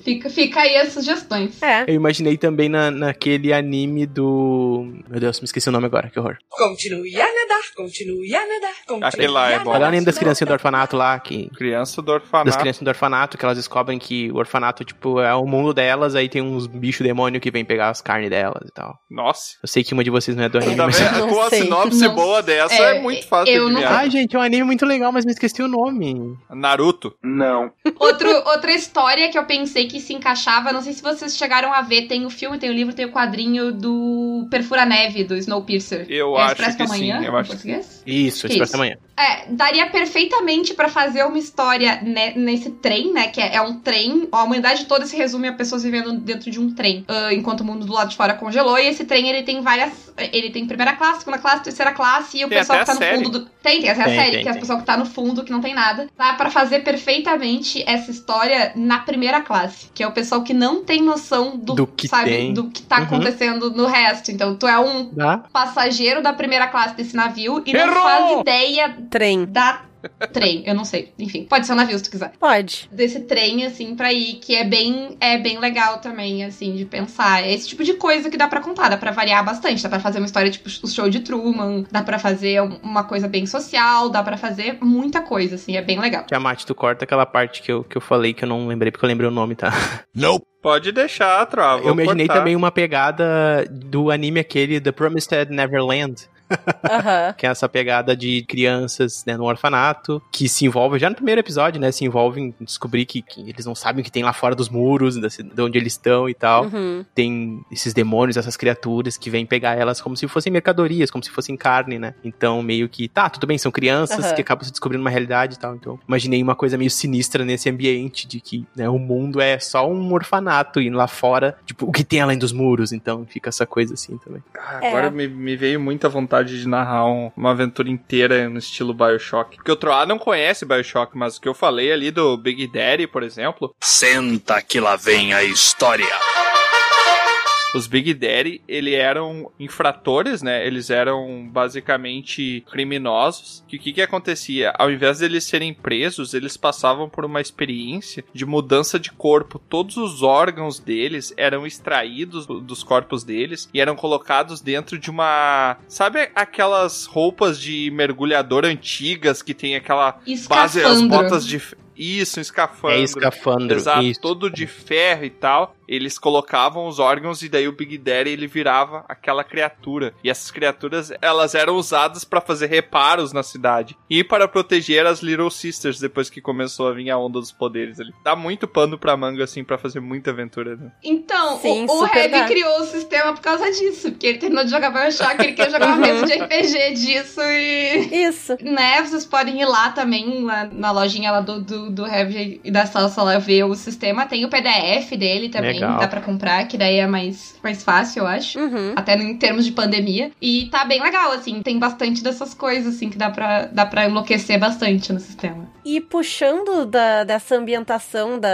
Fica, fica aí as sugestões. É. Eu imaginei também na, naquele anime do. Meu Deus, me esqueci o nome agora, que horror. Continue a nadar, continue a nadar, continue Aquele lá é bom. É o nome das crianças do orfanato lá? Que, Criança do das orfanato. crianças do orfanato, que elas descobrem que o orfanato, tipo, é o mundo delas, aí tem uns bichos demônio que vêm pegar as carnes delas e tal. Nossa. Eu sei que uma de vocês não é do anime, mas... Com a sei. sinopse Não boa dessa é, é, muito fácil eu de não-. Ah, gente, é um anime muito legal, mas me esqueci o nome. Naruto. Não. Outro, outra história que eu pensei que se encaixava, não sei se vocês chegaram a ver, tem o filme, tem o livro, tem o quadrinho do Perfura Neve, do Snowpiercer. Eu é acho que da Manhã, sim, eu acho português? Isso, Que Expresso isso? da Manhã. É, daria perfeitamente pra fazer uma história ne- nesse trem, né? Que é, é um trem. A humanidade toda se resume a pessoas vivendo dentro de um trem, ah, enquanto o mundo do lado de fora congelou. E esse trem ele tem várias. Ele tem primeira classe, segunda classe, terceira classe e o Tem pessoal até que tá no série. fundo do. Tem, tem essa é a Tem, série, tem, que é o pessoal que tá no fundo, que não tem nada. Dá pra fazer perfeitamente essa história na primeira classe, que é o pessoal que não tem noção do, Do que sabe, tem. do que tá Uhum. acontecendo no resto. Então, tu é um passageiro da primeira classe desse navio e não Errou! faz ideia Trem. da trem, eu não sei. Enfim, pode ser um navio se tu quiser. Pode. Desse trem, assim, pra ir, que é bem, é bem legal também, assim, de pensar. É esse tipo de coisa que dá pra contar, dá pra variar bastante. Dá pra fazer uma história tipo o show de Truman, dá pra fazer um- uma coisa bem social, dá pra fazer muita coisa, assim, é bem legal. Tiamat, tu corta aquela parte que eu, que eu falei que eu não lembrei porque eu lembrei o nome, tá? Pode deixar, Trava. eu imaginei também uma pegada do anime aquele The Promised Neverland. Aham. Que é essa pegada de crianças né, no orfanato, que se envolve já no primeiro episódio, né? Se envolvem em descobrir que, que eles não sabem o que tem lá fora dos muros, de onde eles estão e tal. Uhum. Tem esses demônios, essas criaturas que vêm pegar elas como se fossem mercadorias, como se fossem carne, né? Então, meio que, tá, tudo bem, são crianças Aham. que acabam se descobrindo uma realidade e tal. Então, imaginei uma coisa meio sinistra nesse ambiente de que né, o mundo é só um orfanato e lá fora, tipo, o que tem além dos muros. Então, fica essa coisa assim também. Ah, É. Agora me, me veio muita vontade de narrar um- uma aventura inteira no estilo Bioshock. Porque o Troá não conhece Bioshock, mas o que eu falei ali do Big Daddy, por exemplo, Senta que lá vem a história. Os Big Daddy, ele eram infratores, né? Eles eram basicamente criminosos. Que o que que acontecia? Ao invés deles serem presos, eles passavam por uma experiência de mudança de corpo. Todos os órgãos deles eram extraídos do- dos corpos deles e eram colocados dentro de uma, sabe aquelas roupas de mergulhador antigas que tem aquela base, as Escafandro. botas de isso, um escafandro. É escafandro, Exato, isso. todo de ferro e tal. Eles colocavam os órgãos e daí o Big Daddy ele virava aquela criatura. E essas criaturas, elas eram usadas pra fazer reparos na cidade e para proteger as Little Sisters depois que começou a vir a onda dos poderes ali. Dá muito pano pra manga assim pra fazer muita aventura, né? Então, Sim, o, o Heavy criou o sistema por causa disso. Porque ele terminou de jogar Bioshock, ele queria jogar uma mesa de RPG disso e. Isso. Né, vocês podem ir lá também, lá na lojinha lá do, do, do Heavy e da Salsa lá ver o sistema. Tem o PDF dele também, Legal. dá pra comprar, que daí é mais, mais fácil, eu acho. Uhum. Até em termos de pandemia. E tá bem legal, assim. Tem bastante dessas coisas, assim, que dá pra, dá pra enlouquecer bastante no sistema. E puxando da, dessa ambientação da,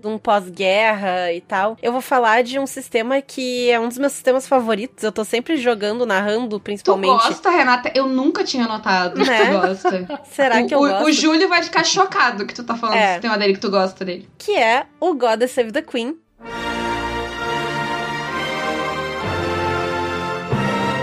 de um pós-guerra e tal, eu vou falar de um sistema que é um dos meus sistemas favoritos. Eu tô sempre jogando, narrando, Tu principalmente. gosta, Renata? Eu nunca tinha notado que Né? tu gosta. Será o, que eu o, gosto? o Júlio vai ficar chocado que tu tá falando É. do sistema dele, que tu gosta dele. que é o Goddess Save the Queen.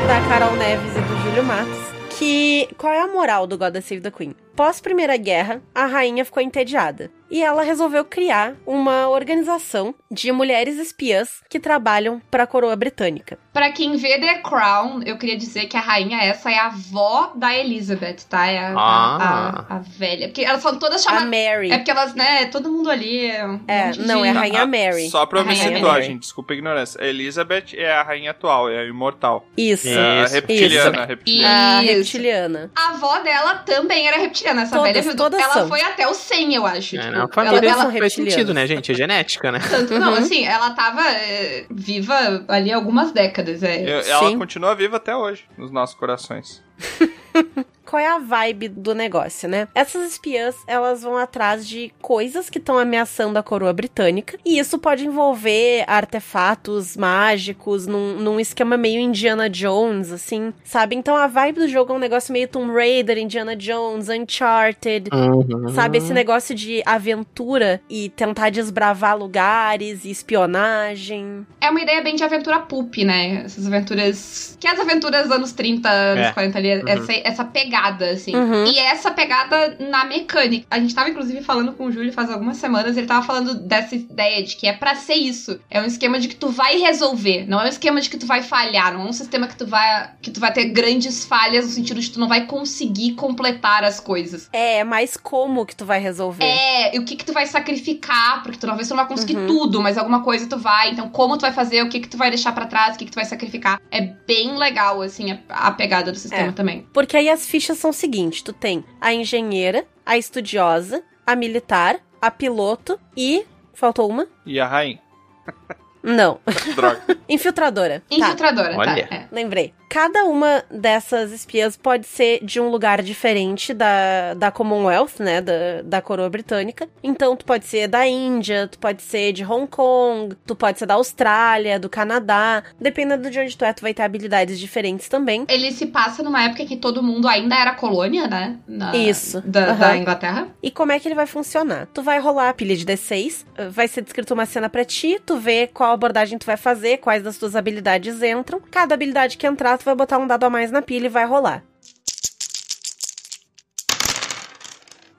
Da Carol Neves e do Júlio Matos. Que. Qual é a moral do Goddess Save the Queen? Pós Primeira Guerra, a rainha ficou entediada. E ela resolveu criar uma organização de mulheres espiãs que trabalham para a coroa britânica. Pra quem vê The Crown, eu queria dizer que a rainha essa é a avó da Elizabeth, tá? É a, Ah. a, a- a velha. Porque elas são todas A chamadas. Mary. É porque elas, né? Todo mundo ali. É, um É, não, de- é a Rainha Ah, Mary. Só pra eu A me situar, gente, desculpa a ignorância. A Elizabeth é a rainha atual, é a imortal. Isso. É a Isso. reptiliana, a Isso. reptiliana. A reptiliana. A avó dela também era reptiliana. Essa Todas- velha todas ela são. foi até o 100, eu acho. É, Tipo, na família ela- ela- faz reptilianos. sentido, né, gente? É genética, né? Tanto, não, Uhum. assim, ela tava é, viva ali algumas décadas. É. Eu- Ela Sim. continua viva até hoje, nos nossos corações. Qual é a vibe do negócio, né? Essas espiãs, elas vão atrás de coisas que estão ameaçando a coroa britânica, e isso pode envolver artefatos mágicos num, num esquema meio Indiana Jones, assim, sabe? Então a vibe do jogo é um negócio meio Tomb Raider, Indiana Jones, Uncharted, Uhum. Sabe, esse negócio de aventura e tentar desbravar lugares e espionagem. É uma ideia bem de aventura pulp, né? Essas aventuras. Que as aventuras dos anos 30, anos É. 40 ali, essa, essa pegada, assim. Uhum. E essa pegada na mecânica. A gente tava, inclusive, falando com o Júlio faz algumas semanas, ele tava falando dessa ideia de que é pra ser isso. É um esquema de que tu vai resolver. Não é um esquema de que tu vai falhar. Não é um sistema que tu vai, que tu vai ter grandes falhas no sentido de que tu não vai conseguir completar as coisas. É, é mais como que tu vai resolver. É, e o que que tu vai sacrificar, porque tu talvez tu não vai conseguir Uhum. tudo, mas alguma coisa tu vai. Então, como tu vai fazer, o que que tu vai deixar pra trás, o que que tu vai sacrificar. É bem legal, assim, a, a pegada do sistema É. também. Porque aí as fichas são o seguinte: tu tem a engenheira, a estudiosa, a militar, a piloto e. Faltou uma? E a rainha? Não. Droga. Infiltradora. Tá. Infiltradora, Olha. tá? É. Lembrei. Cada uma dessas espiãs pode ser de um lugar diferente da, da Commonwealth, né? Da, da coroa britânica. Então, tu pode ser da Índia, tu pode ser de Hong Kong, tu pode ser da Austrália, do Canadá. Dependendo de onde tu é, tu vai ter habilidades diferentes também. Ele se passa numa época que todo mundo ainda era colônia, né? Na- Isso. Da, Aham. da Inglaterra. E como é que ele vai funcionar? Tu vai rolar a pilha de D6, eh, vai ser descrito uma cena pra ti, tu vê qual abordagem tu vai fazer, quais das tuas habilidades entram. Cada habilidade que entrar, tu vai botar um dado a mais na pilha e vai rolar.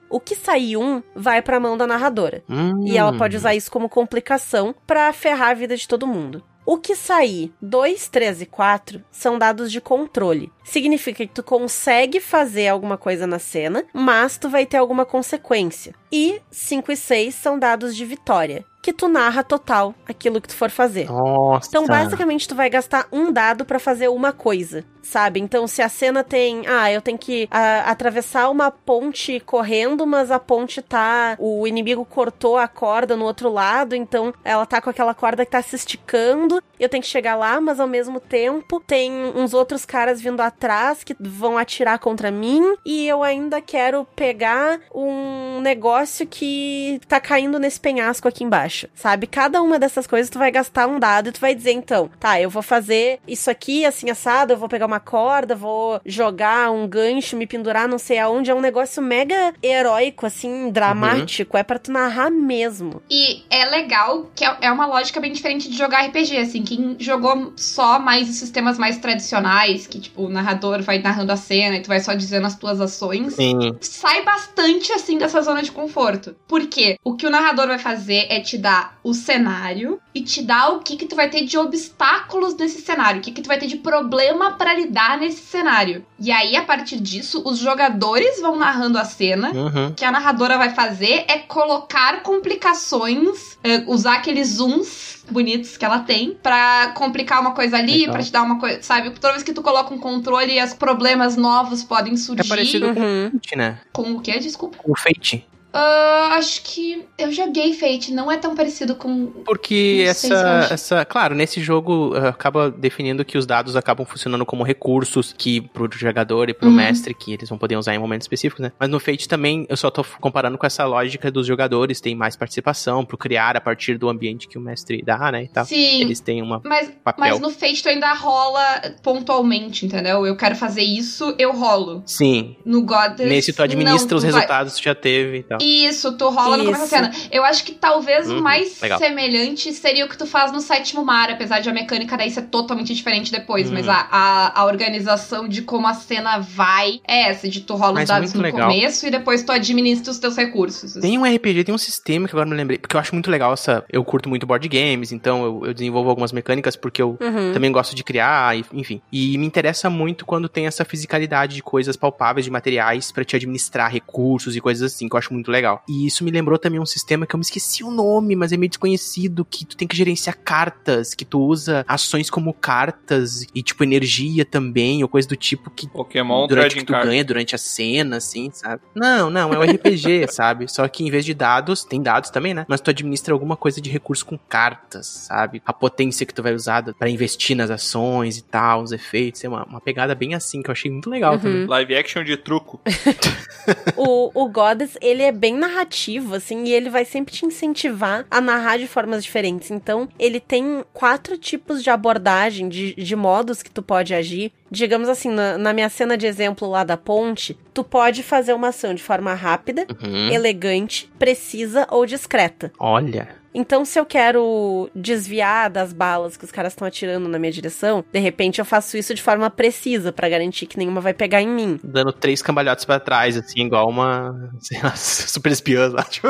O que sair um vai pra mão da narradora. Hum. E ela pode usar isso como complicação pra ferrar a vida de todo mundo. O que sair 2, 3 e 4 são dados de controle. Significa que tu consegue fazer alguma coisa na cena, mas tu vai ter alguma consequência. E 5 e 6 são dados de vitória, que tu narra total aquilo que tu for fazer. Nossa. Então, basicamente, tu vai gastar um dado pra fazer uma coisa, sabe? Então, se a cena tem, ah, eu tenho que ah, atravessar uma ponte correndo, mas a ponte tá, o inimigo cortou a corda no outro lado, então ela tá com aquela corda que tá se esticando, eu tenho que chegar lá, mas ao mesmo tempo tem uns outros caras vindo atrás que vão atirar contra mim e eu ainda quero pegar um negócio que tá caindo nesse penhasco aqui embaixo. Sabe? Cada uma dessas coisas tu vai gastar um dado e tu vai dizer, então, tá, eu vou fazer isso aqui, assim, assado, eu vou pegar uma corda, vou jogar um gancho, me pendurar não sei aonde. É um negócio mega heróico, assim, dramático. É pra tu narrar mesmo. E é legal que é é uma lógica bem diferente de jogar RPG, assim. Quem jogou só mais os sistemas mais tradicionais, que, tipo, o narrador vai narrando a cena e tu vai só dizendo as tuas ações, Sim. sai bastante, assim, dessa zona de conforto. Porque o que o narrador vai fazer é te dar o cenário e te dar o que que tu vai ter de obstáculos nesse cenário, o que que tu vai ter de problema pra lidar nesse cenário. E aí, a partir disso, os jogadores vão narrando a cena Uhum. o que a narradora vai fazer é colocar complicações, é, usar aqueles zooms bonitos que ela tem pra complicar uma coisa ali, Legal. pra te dar uma coisa, sabe? Toda vez que tu coloca um controle, os problemas novos podem surgir. É parecido com Uhum. o Fate, né? Com o quê? Desculpa. Com o Fate. Ah, acho que eu joguei Fate, não é tão parecido com. Porque essa, essa. Claro, nesse jogo uh, acaba definindo que os dados acabam funcionando como recursos que pro jogador e pro Uhum. mestre, que eles vão poder usar em momentos específicos, né? Mas no Fate também, eu só tô comparando com essa lógica dos jogadores, tem mais participação pro criar a partir do ambiente que o mestre dá, né? E tal. Sim. Eles têm uma Mas, papel. mas no Fate tu ainda rola pontualmente, entendeu? Eu quero fazer isso, eu rolo. Sim. No Goddess. Nesse tu administra não, os vai- resultados que tu já teve e tal. Isso, tu rola no começo da Isso. cena. Eu acho que talvez o Uhum, mais legal. semelhante seria o que tu faz no sétimo mar, apesar de a mecânica daí ser totalmente diferente depois. Uhum. Mas a, a, a organização de como a cena vai é essa, de tu rola Mas os dados no legal. começo e depois tu administra os teus recursos. Tem um RPG, tem um sistema que agora me lembrei, porque eu acho muito legal essa. Eu curto muito board games, então eu, eu desenvolvo algumas mecânicas porque eu Uhum. também gosto de criar, enfim. E me interessa muito quando tem essa fisicalidade de coisas palpáveis, de materiais pra te administrar recursos e coisas assim, que eu acho muito legal. E isso me lembrou também um sistema que eu me esqueci o nome, mas é meio desconhecido, que tu tem que gerenciar cartas, que tu usa ações como cartas e tipo energia também, ou coisa do tipo que Pokémon durante que tu Card. ganha durante a cena, assim, sabe? Não, não, é um RPG, sabe? Só que em vez de dados, tem dados também, né? Mas tu administra alguma coisa de recurso com cartas, sabe? A potência que tu vai usar pra investir nas ações e tal, os efeitos. É uma, uma pegada bem assim, que eu achei muito legal Uhum. também. Live action de truco. o, o Goddess, ele é bem narrativo, assim, e ele vai sempre te incentivar a narrar de formas diferentes. Então, ele tem quatro tipos de abordagem, de, de modos que tu pode agir. Digamos assim, na, na minha cena de exemplo lá da ponte, tu pode fazer uma ação de forma rápida, Uhum. elegante, precisa ou discreta. Olha. Então, se eu quero desviar das balas que os caras estão atirando na minha direção, de repente eu faço isso de forma precisa pra garantir que nenhuma vai pegar em mim. Dando três cambalhotas pra trás, assim, igual uma. Sei lá, super espiã lá, tipo.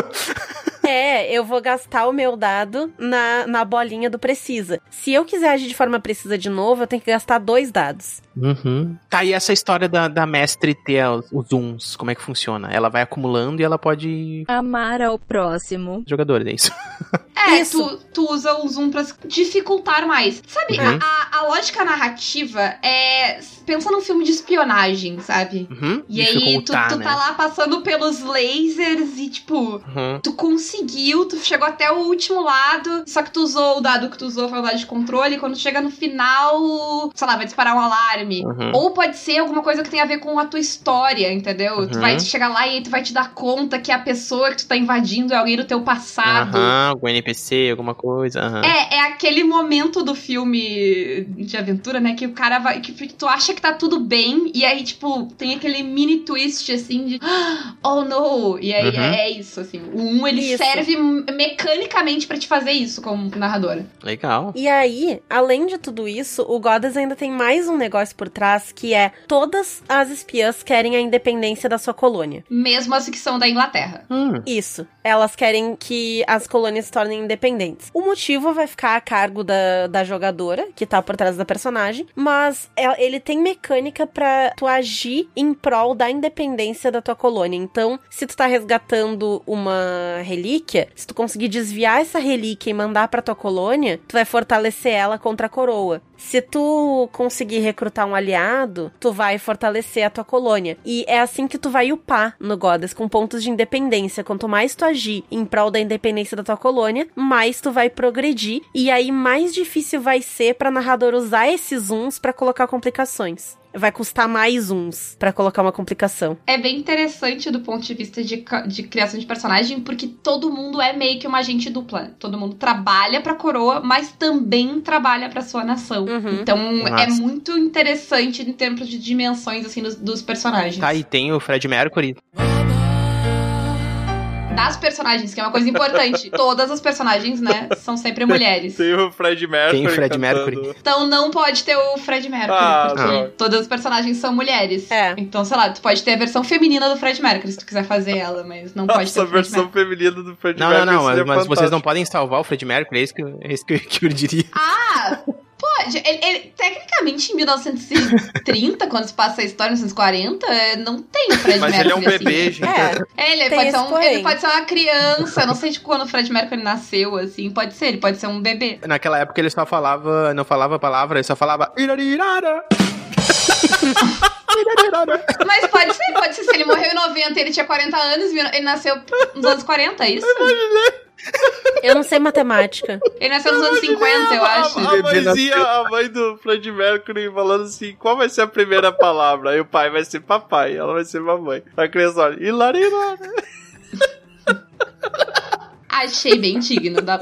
É, eu vou gastar o meu dado na, na bolinha do precisa. Se eu quiser agir de forma precisa de novo, eu tenho que gastar dois dados. Uhum. Tá, e essa história da, da mestre ter os, os zooms, como é que funciona? Ela vai acumulando e ela pode. Amar ao próximo. Jogadores, é isso. É, tu, tu usa o zoom pra dificultar mais. Sabe, Uhum. a, a lógica narrativa é. Pensa num filme de espionagem, sabe? Uhum. E aí, tu, tu né? tá lá passando pelos lasers e, tipo, Uhum. tu conseguiu, tu chegou até o último lado, só que tu usou o dado que tu usou foi o dado de controle, e quando chega no final, sei lá, vai disparar um alarme. Uhum. Ou pode ser alguma coisa que tem a ver com a tua história, entendeu? Tu Uhum. vai chegar lá e aí tu vai te dar conta que a pessoa que tu tá invadindo é alguém do teu passado. Aham, algum NPC, alguma coisa. É, é aquele momento do filme de aventura, né? Que o cara vai. Que tu acha que tá tudo bem, e aí, tipo, tem aquele mini twist assim de. Oh no! E aí Uhum. é, é isso, assim. O 1 ele Isso. Serve mecanicamente pra te fazer isso como narradora. Legal. E aí, além de tudo isso, o Goddess ainda tem mais um negócio por trás que é todas as espiãs querem a independência da sua colônia. Mesmo as que são da Inglaterra. Hum. Isso. Elas querem que as colônias se tornem independentes. O motivo vai ficar a cargo da, da jogadora, que tá por trás da personagem, mas é- ele tem mecânica pra tu agir em prol da independência da tua colônia. Então, se tu tá resgatando uma relíquia, se tu conseguir desviar essa relíquia e mandar pra tua colônia, tu vai fortalecer ela contra a coroa. Se tu conseguir recrutar um aliado, tu vai fortalecer a tua colônia. E é assim que tu vai upar no Goddess, com pontos de independência. Quanto mais tu agir em prol da independência da tua colônia, mais tu vai progredir. E aí mais difícil vai ser pra narrador usar esses uns pra colocar complicações. vai custar mais uns pra colocar uma complicação. É bem interessante do ponto de vista de, de criação de personagem, porque todo mundo é meio que uma agente dupla. Todo mundo trabalha pra coroa, mas também trabalha pra sua nação. Uhum. Então é Massa. muito interessante em termos de dimensões assim dos, dos personagens. Tá, e tem o Fred Mercury. Das personagens, que é uma coisa importante. Todas as personagens, né, são sempre mulheres. Tem o Fred Mercury. Tem o Fred cantando. Mercury. Então não pode ter o Fred Mercury, Ah, porque droga. todas as personagens são mulheres. É. Então, sei lá, tu pode ter a versão feminina do Fred Mercury, se tu quiser fazer ela, mas não pode ter Nossa, o a Fred versão Mercury. feminina do Fred Não, não, Mercury. não, mas, seria mas vocês não podem salvar o Fred Mercury, é isso que, é isso que, eu- que eu diria. Ah, pode. Ele, ele- tecnicamente, em 1930, quando se passa a história, 1940, é, não tem o Fred Mas Mercury. ele é um assim. bebê, gente. É, Ele Tem pode, ser um, ele pode ser uma criança, não sei de quando o Fred Mercury nasceu, assim, pode ser, ele pode ser um bebê. Naquela época ele só falava, não falava a palavra, ele só falava irarirara. Irarirara. Mas pode ser, pode ser. Se ele morreu em 90 e ele tinha 40 anos, ele nasceu nos anos 40, é isso? eu não sei matemática. Ele nasceu nos anos 50, eu acho. A, a mãezinha, a mãe do Fred Mercury falando assim, qual vai ser a primeira palavra? Aí o pai vai ser papai, ela vai ser mamãe. A criança olha, hilarirara. Achei bem digno da.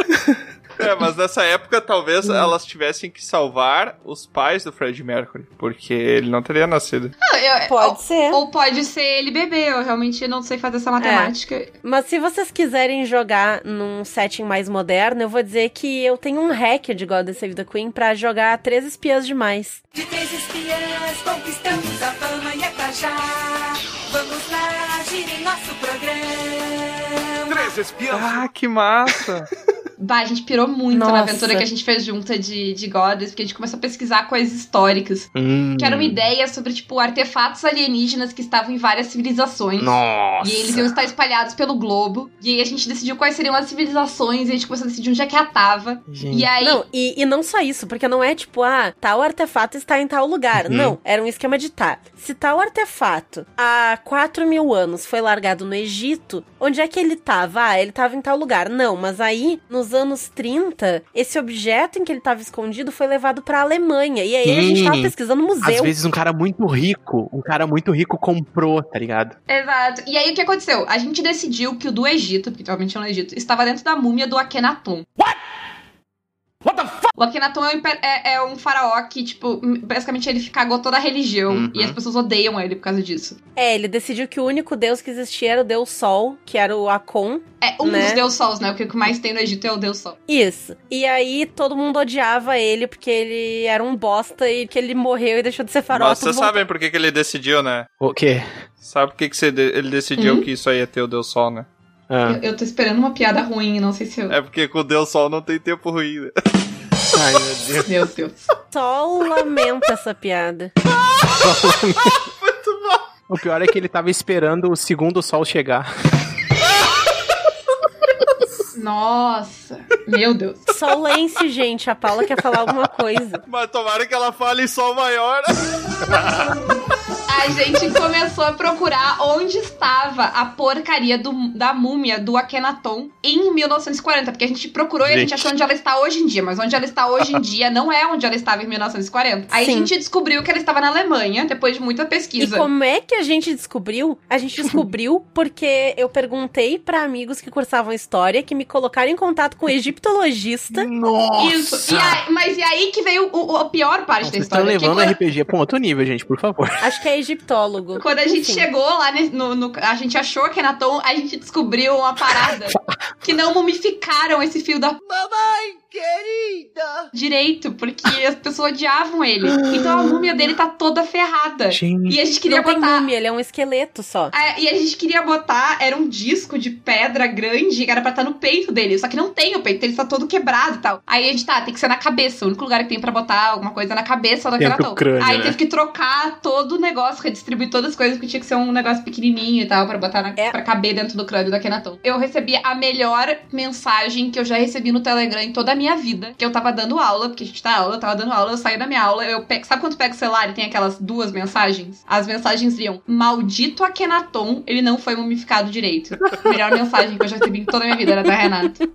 É, mas nessa época talvez elas tivessem que salvar os pais do Fred Mercury, porque ele não teria nascido. Não, eu- Pode ou, ser. Ou pode ser ele bebê, eu realmente não sei fazer essa matemática. Mas se vocês quiserem jogar num setting mais moderno, eu vou dizer que eu tenho um hack de God Save the Queen pra jogar três espiãs demais. De três espiãs conquistamos a fama e é pra já. Vamos lá agir em nosso programa. Três espiãs. Ah, que massa! Bah, a gente pirou muito na Nossa. aventura que a gente fez junta de, de Goddess, porque a gente começou a pesquisar coisas históricas. Hum. Que era uma ideia sobre, tipo, artefatos alienígenas que estavam em várias civilizações. Nossa. E eles iam estar espalhados pelo globo. E aí a gente decidiu quais seriam as civilizações. E a gente começou a decidir onde é que ela tava. Gente. E aí. Não, e, e não só isso, porque não é tipo, ah, tal artefato está em tal lugar. Uhum. Não, era um esquema de tá. Se tal artefato há 4 mil anos foi largado no Egito, onde é que ele tava? Ah, ele tava em tal lugar. Não, mas aí, nos anos 30, esse objeto em que ele tava escondido foi levado pra Alemanha. E aí a gente tava Sim. pesquisando no Às museu. vezes um cara muito rico, um cara muito rico comprou, tá ligado? Exato. E aí o que aconteceu? A gente decidiu que o do Egito, porque provavelmente é no Egito, estava dentro da múmia do Akhenaton. What the fuck? O Akhenaton é um, é- é um faraó que, tipo, basicamente ele cagou toda a religião. Uhum. E as pessoas odeiam ele por causa disso. É, ele decidiu que o único deus que existia era o deus Sol, que era o Akon. É um Né? dos deus sols, né? O que mais tem no Egito é o deus sol. Isso. E aí todo mundo odiava ele porque ele era um bosta e que ele morreu e deixou de ser faraó. Mas vocês sabem por que, que ele decidiu, né? O quê? Sabe por que, que você de- ele decidiu Hum? que isso aí ia ter o Deus Sol, né? Ah. Eu, eu tô esperando uma piada ruim, não sei se eu. É porque com o Deus Sol não tem tempo ruim. né? Ai, meu Deus. Meu Deus. Só lamenta essa piada. O pior é que ele tava esperando o segundo sol chegar. Nossa. Meu Deus. Só o Lance, gente. A Paula quer falar alguma coisa. Mas tomara que ela fale em Sol maior. A gente começou a procurar onde estava a porcaria do- da múmia do Akhenaton em 1940. Porque a gente procurou e a gente Gente. achou onde ela está hoje em dia. Mas onde ela está hoje em dia não é onde ela estava em 1940. Aí Sim. a gente descobriu que ela estava na Alemanha, depois de muita E pesquisa. como é que a gente descobriu? A gente descobriu porque eu perguntei pra amigos que cursavam história que me colocaram em contato com o egiptologista. Nossa! Isso. E aí- mas e aí que veio o, o- a pior parte da Vocês estão história. que levando o quando- RPG pra um outro nível, gente, por favor. Acho que é egiptólogo. Quando a gente Enfim. chegou lá no, no- A gente achou que Kenaton, a gente descobriu uma parada. que não mumificaram esse fio da. Mamãe, querida! Direito, porque as pessoas odiavam ele. Então a múmia dele tá toda ferrada. Gente. E a gente queria Não botar. múmia, ele é um esqueleto só. Ah, e a gente queria botar, era um disco de pedra grande que era pra estar no peito dele. Só que não tem o peito, ele tá todo quebrado e tal. Aí a gente, tá, tem que ser na cabeça. O único lugar que tem pra botar alguma coisa é na cabeça do Akhenaton. Aí né? teve que trocar todo o negócio, redistribuir todas as coisas, porque tinha que ser um negócio pequenininho e tal, pra botar na, É. pra caber dentro do crânio do Akhenaton. Eu recebi a melhor mensagem que eu já recebi no Telegram em toda a minha vida, que eu tava dando aula, porque a gente tá aula, eu tava dando aula, eu saí da minha aula, eu pe... sabe quando pega o celular e tem aquelas duas mensagens? As mensagens iam, maldito Akenaton, ele não foi mumificado direito. Melhor mensagem que eu já recebi em toda a minha vida era da Renata.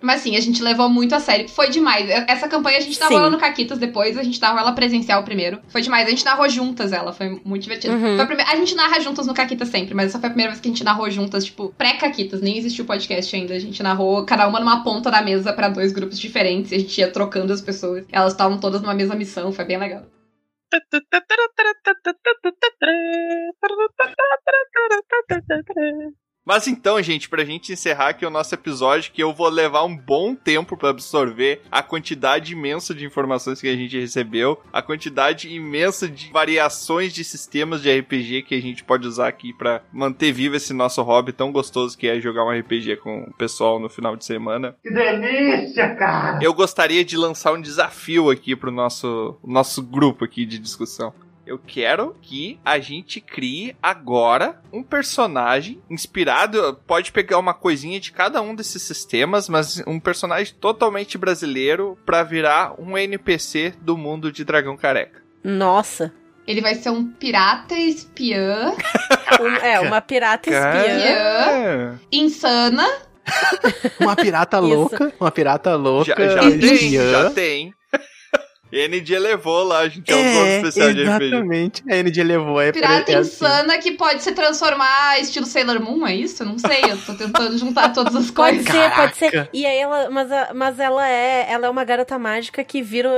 Mas sim, a gente levou muito a sério. Foi demais. Essa campanha a gente Sim. ela no Caquitas depois, a gente narrou ela presencial primeiro. Foi demais. A gente narrou juntas ela, foi muito divertido. Uhum. Foi a, primeira... a gente narra juntas no Caquitas sempre, mas essa foi a primeira vez que a gente narrou juntas, tipo, pré-Caquitas. Nem existiu o podcast ainda. A gente narrou cada uma numa ponta da mesa pra dois grupos diferentes. A gente ia trocando as pessoas. Elas estavam todas numa mesma missão, foi bem legal. Mas então, gente, pra gente encerrar aqui o nosso episódio, que eu vou levar um bom tempo pra absorver a quantidade imensa de informações que a gente recebeu, a quantidade imensa de variações de sistemas de RPG que a gente pode usar aqui pra manter vivo esse nosso hobby tão gostoso que é jogar um RPG com o pessoal no final de semana. Que delícia, cara! Eu gostaria de lançar um desafio aqui pro nosso, nosso grupo aqui de discussão. Eu quero que a gente crie agora um personagem inspirado. Pode pegar uma coisinha de cada um desses sistemas, mas um personagem totalmente brasileiro pra virar um NPC do mundo de Dragão Careca. Nossa. Ele vai ser um pirata espiã. Um- é, uma pirata espiã. Insana. Uma pirata louca. Uma pirata louca. Já, já tem, espiã. já tem. ND levou lá, a gente é um nome especial de RPG. exatamente. A ND levou. É, Pirata é assim. insana que pode se transformar estilo Sailor Moon, é isso? Eu não sei, eu tô tentando juntar todas as Pode coisas. ser, pode ser. E aí ela, mas, a- mas ela é, ela é uma garota mágica que vira,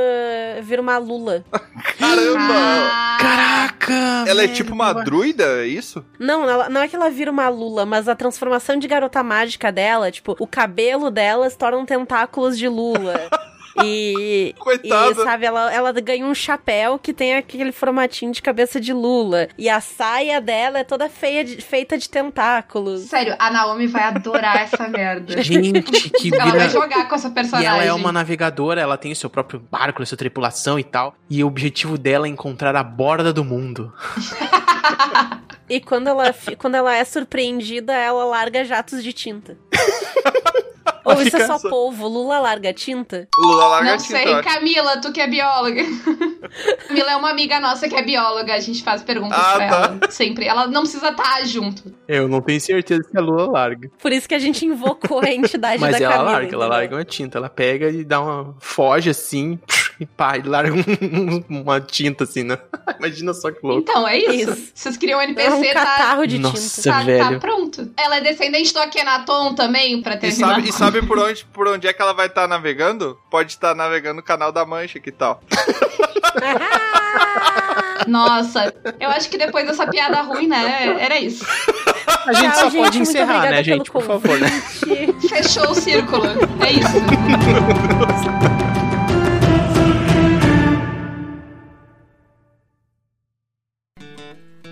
vira uma lula. Caramba! Ah, Caraca! Ela é tipo uma druida, é isso? Não, ela- não é que ela vira uma lula, mas a transformação de garota mágica dela, tipo, o cabelo dela se tornam tentáculos de lula. E, Coitada. e, sabe, ela, ela ganha um chapéu que tem aquele formatinho de cabeça de lula. E a saia dela é toda feia de- feita de tentáculos. Sério, a Naomi vai adorar essa merda. Gente, que Ela vai jogar com essa E personagem. ela é uma navegadora, ela tem o seu próprio barco, a sua tripulação e tal. E o objetivo dela é encontrar a borda do mundo. E quando ela, quando ela é surpreendida, ela larga jatos de tinta. Ou isso é só só- polvo? Lula larga tinta? Lula Não Lagartinha, sei, eu acho. Camila, tu que é bióloga. Camila é uma amiga nossa que é bióloga, a gente faz perguntas Ah, pra tá. ela. Sempre. Ela não precisa estar junto. Eu não tenho certeza se a Lula larga. Por isso que a gente invocou a entidade Mas da ela Camila. larga, ela entendeu? larga uma tinta. Ela pega e dá uma. foge assim. E pá, e larga um- uma tinta assim, né? Imagina só que louco. Então, é isso. Isso. Vocês criam um É NPC, um tá, catarro de Nossa, tinta. tá, velho. tá pronto. Ela é descendente do Akhenaton também, pra E terminar. sabe, e sabe por, onde, por onde é que ela vai estar navegando? Pode estar navegando no canal da Mancha, que tal? Nossa, eu acho que depois dessa piada ruim, né? Era isso. A gente Tchau, só gente, pode encerrar, né, gente? Por favor, né? Fechou o círculo. É isso.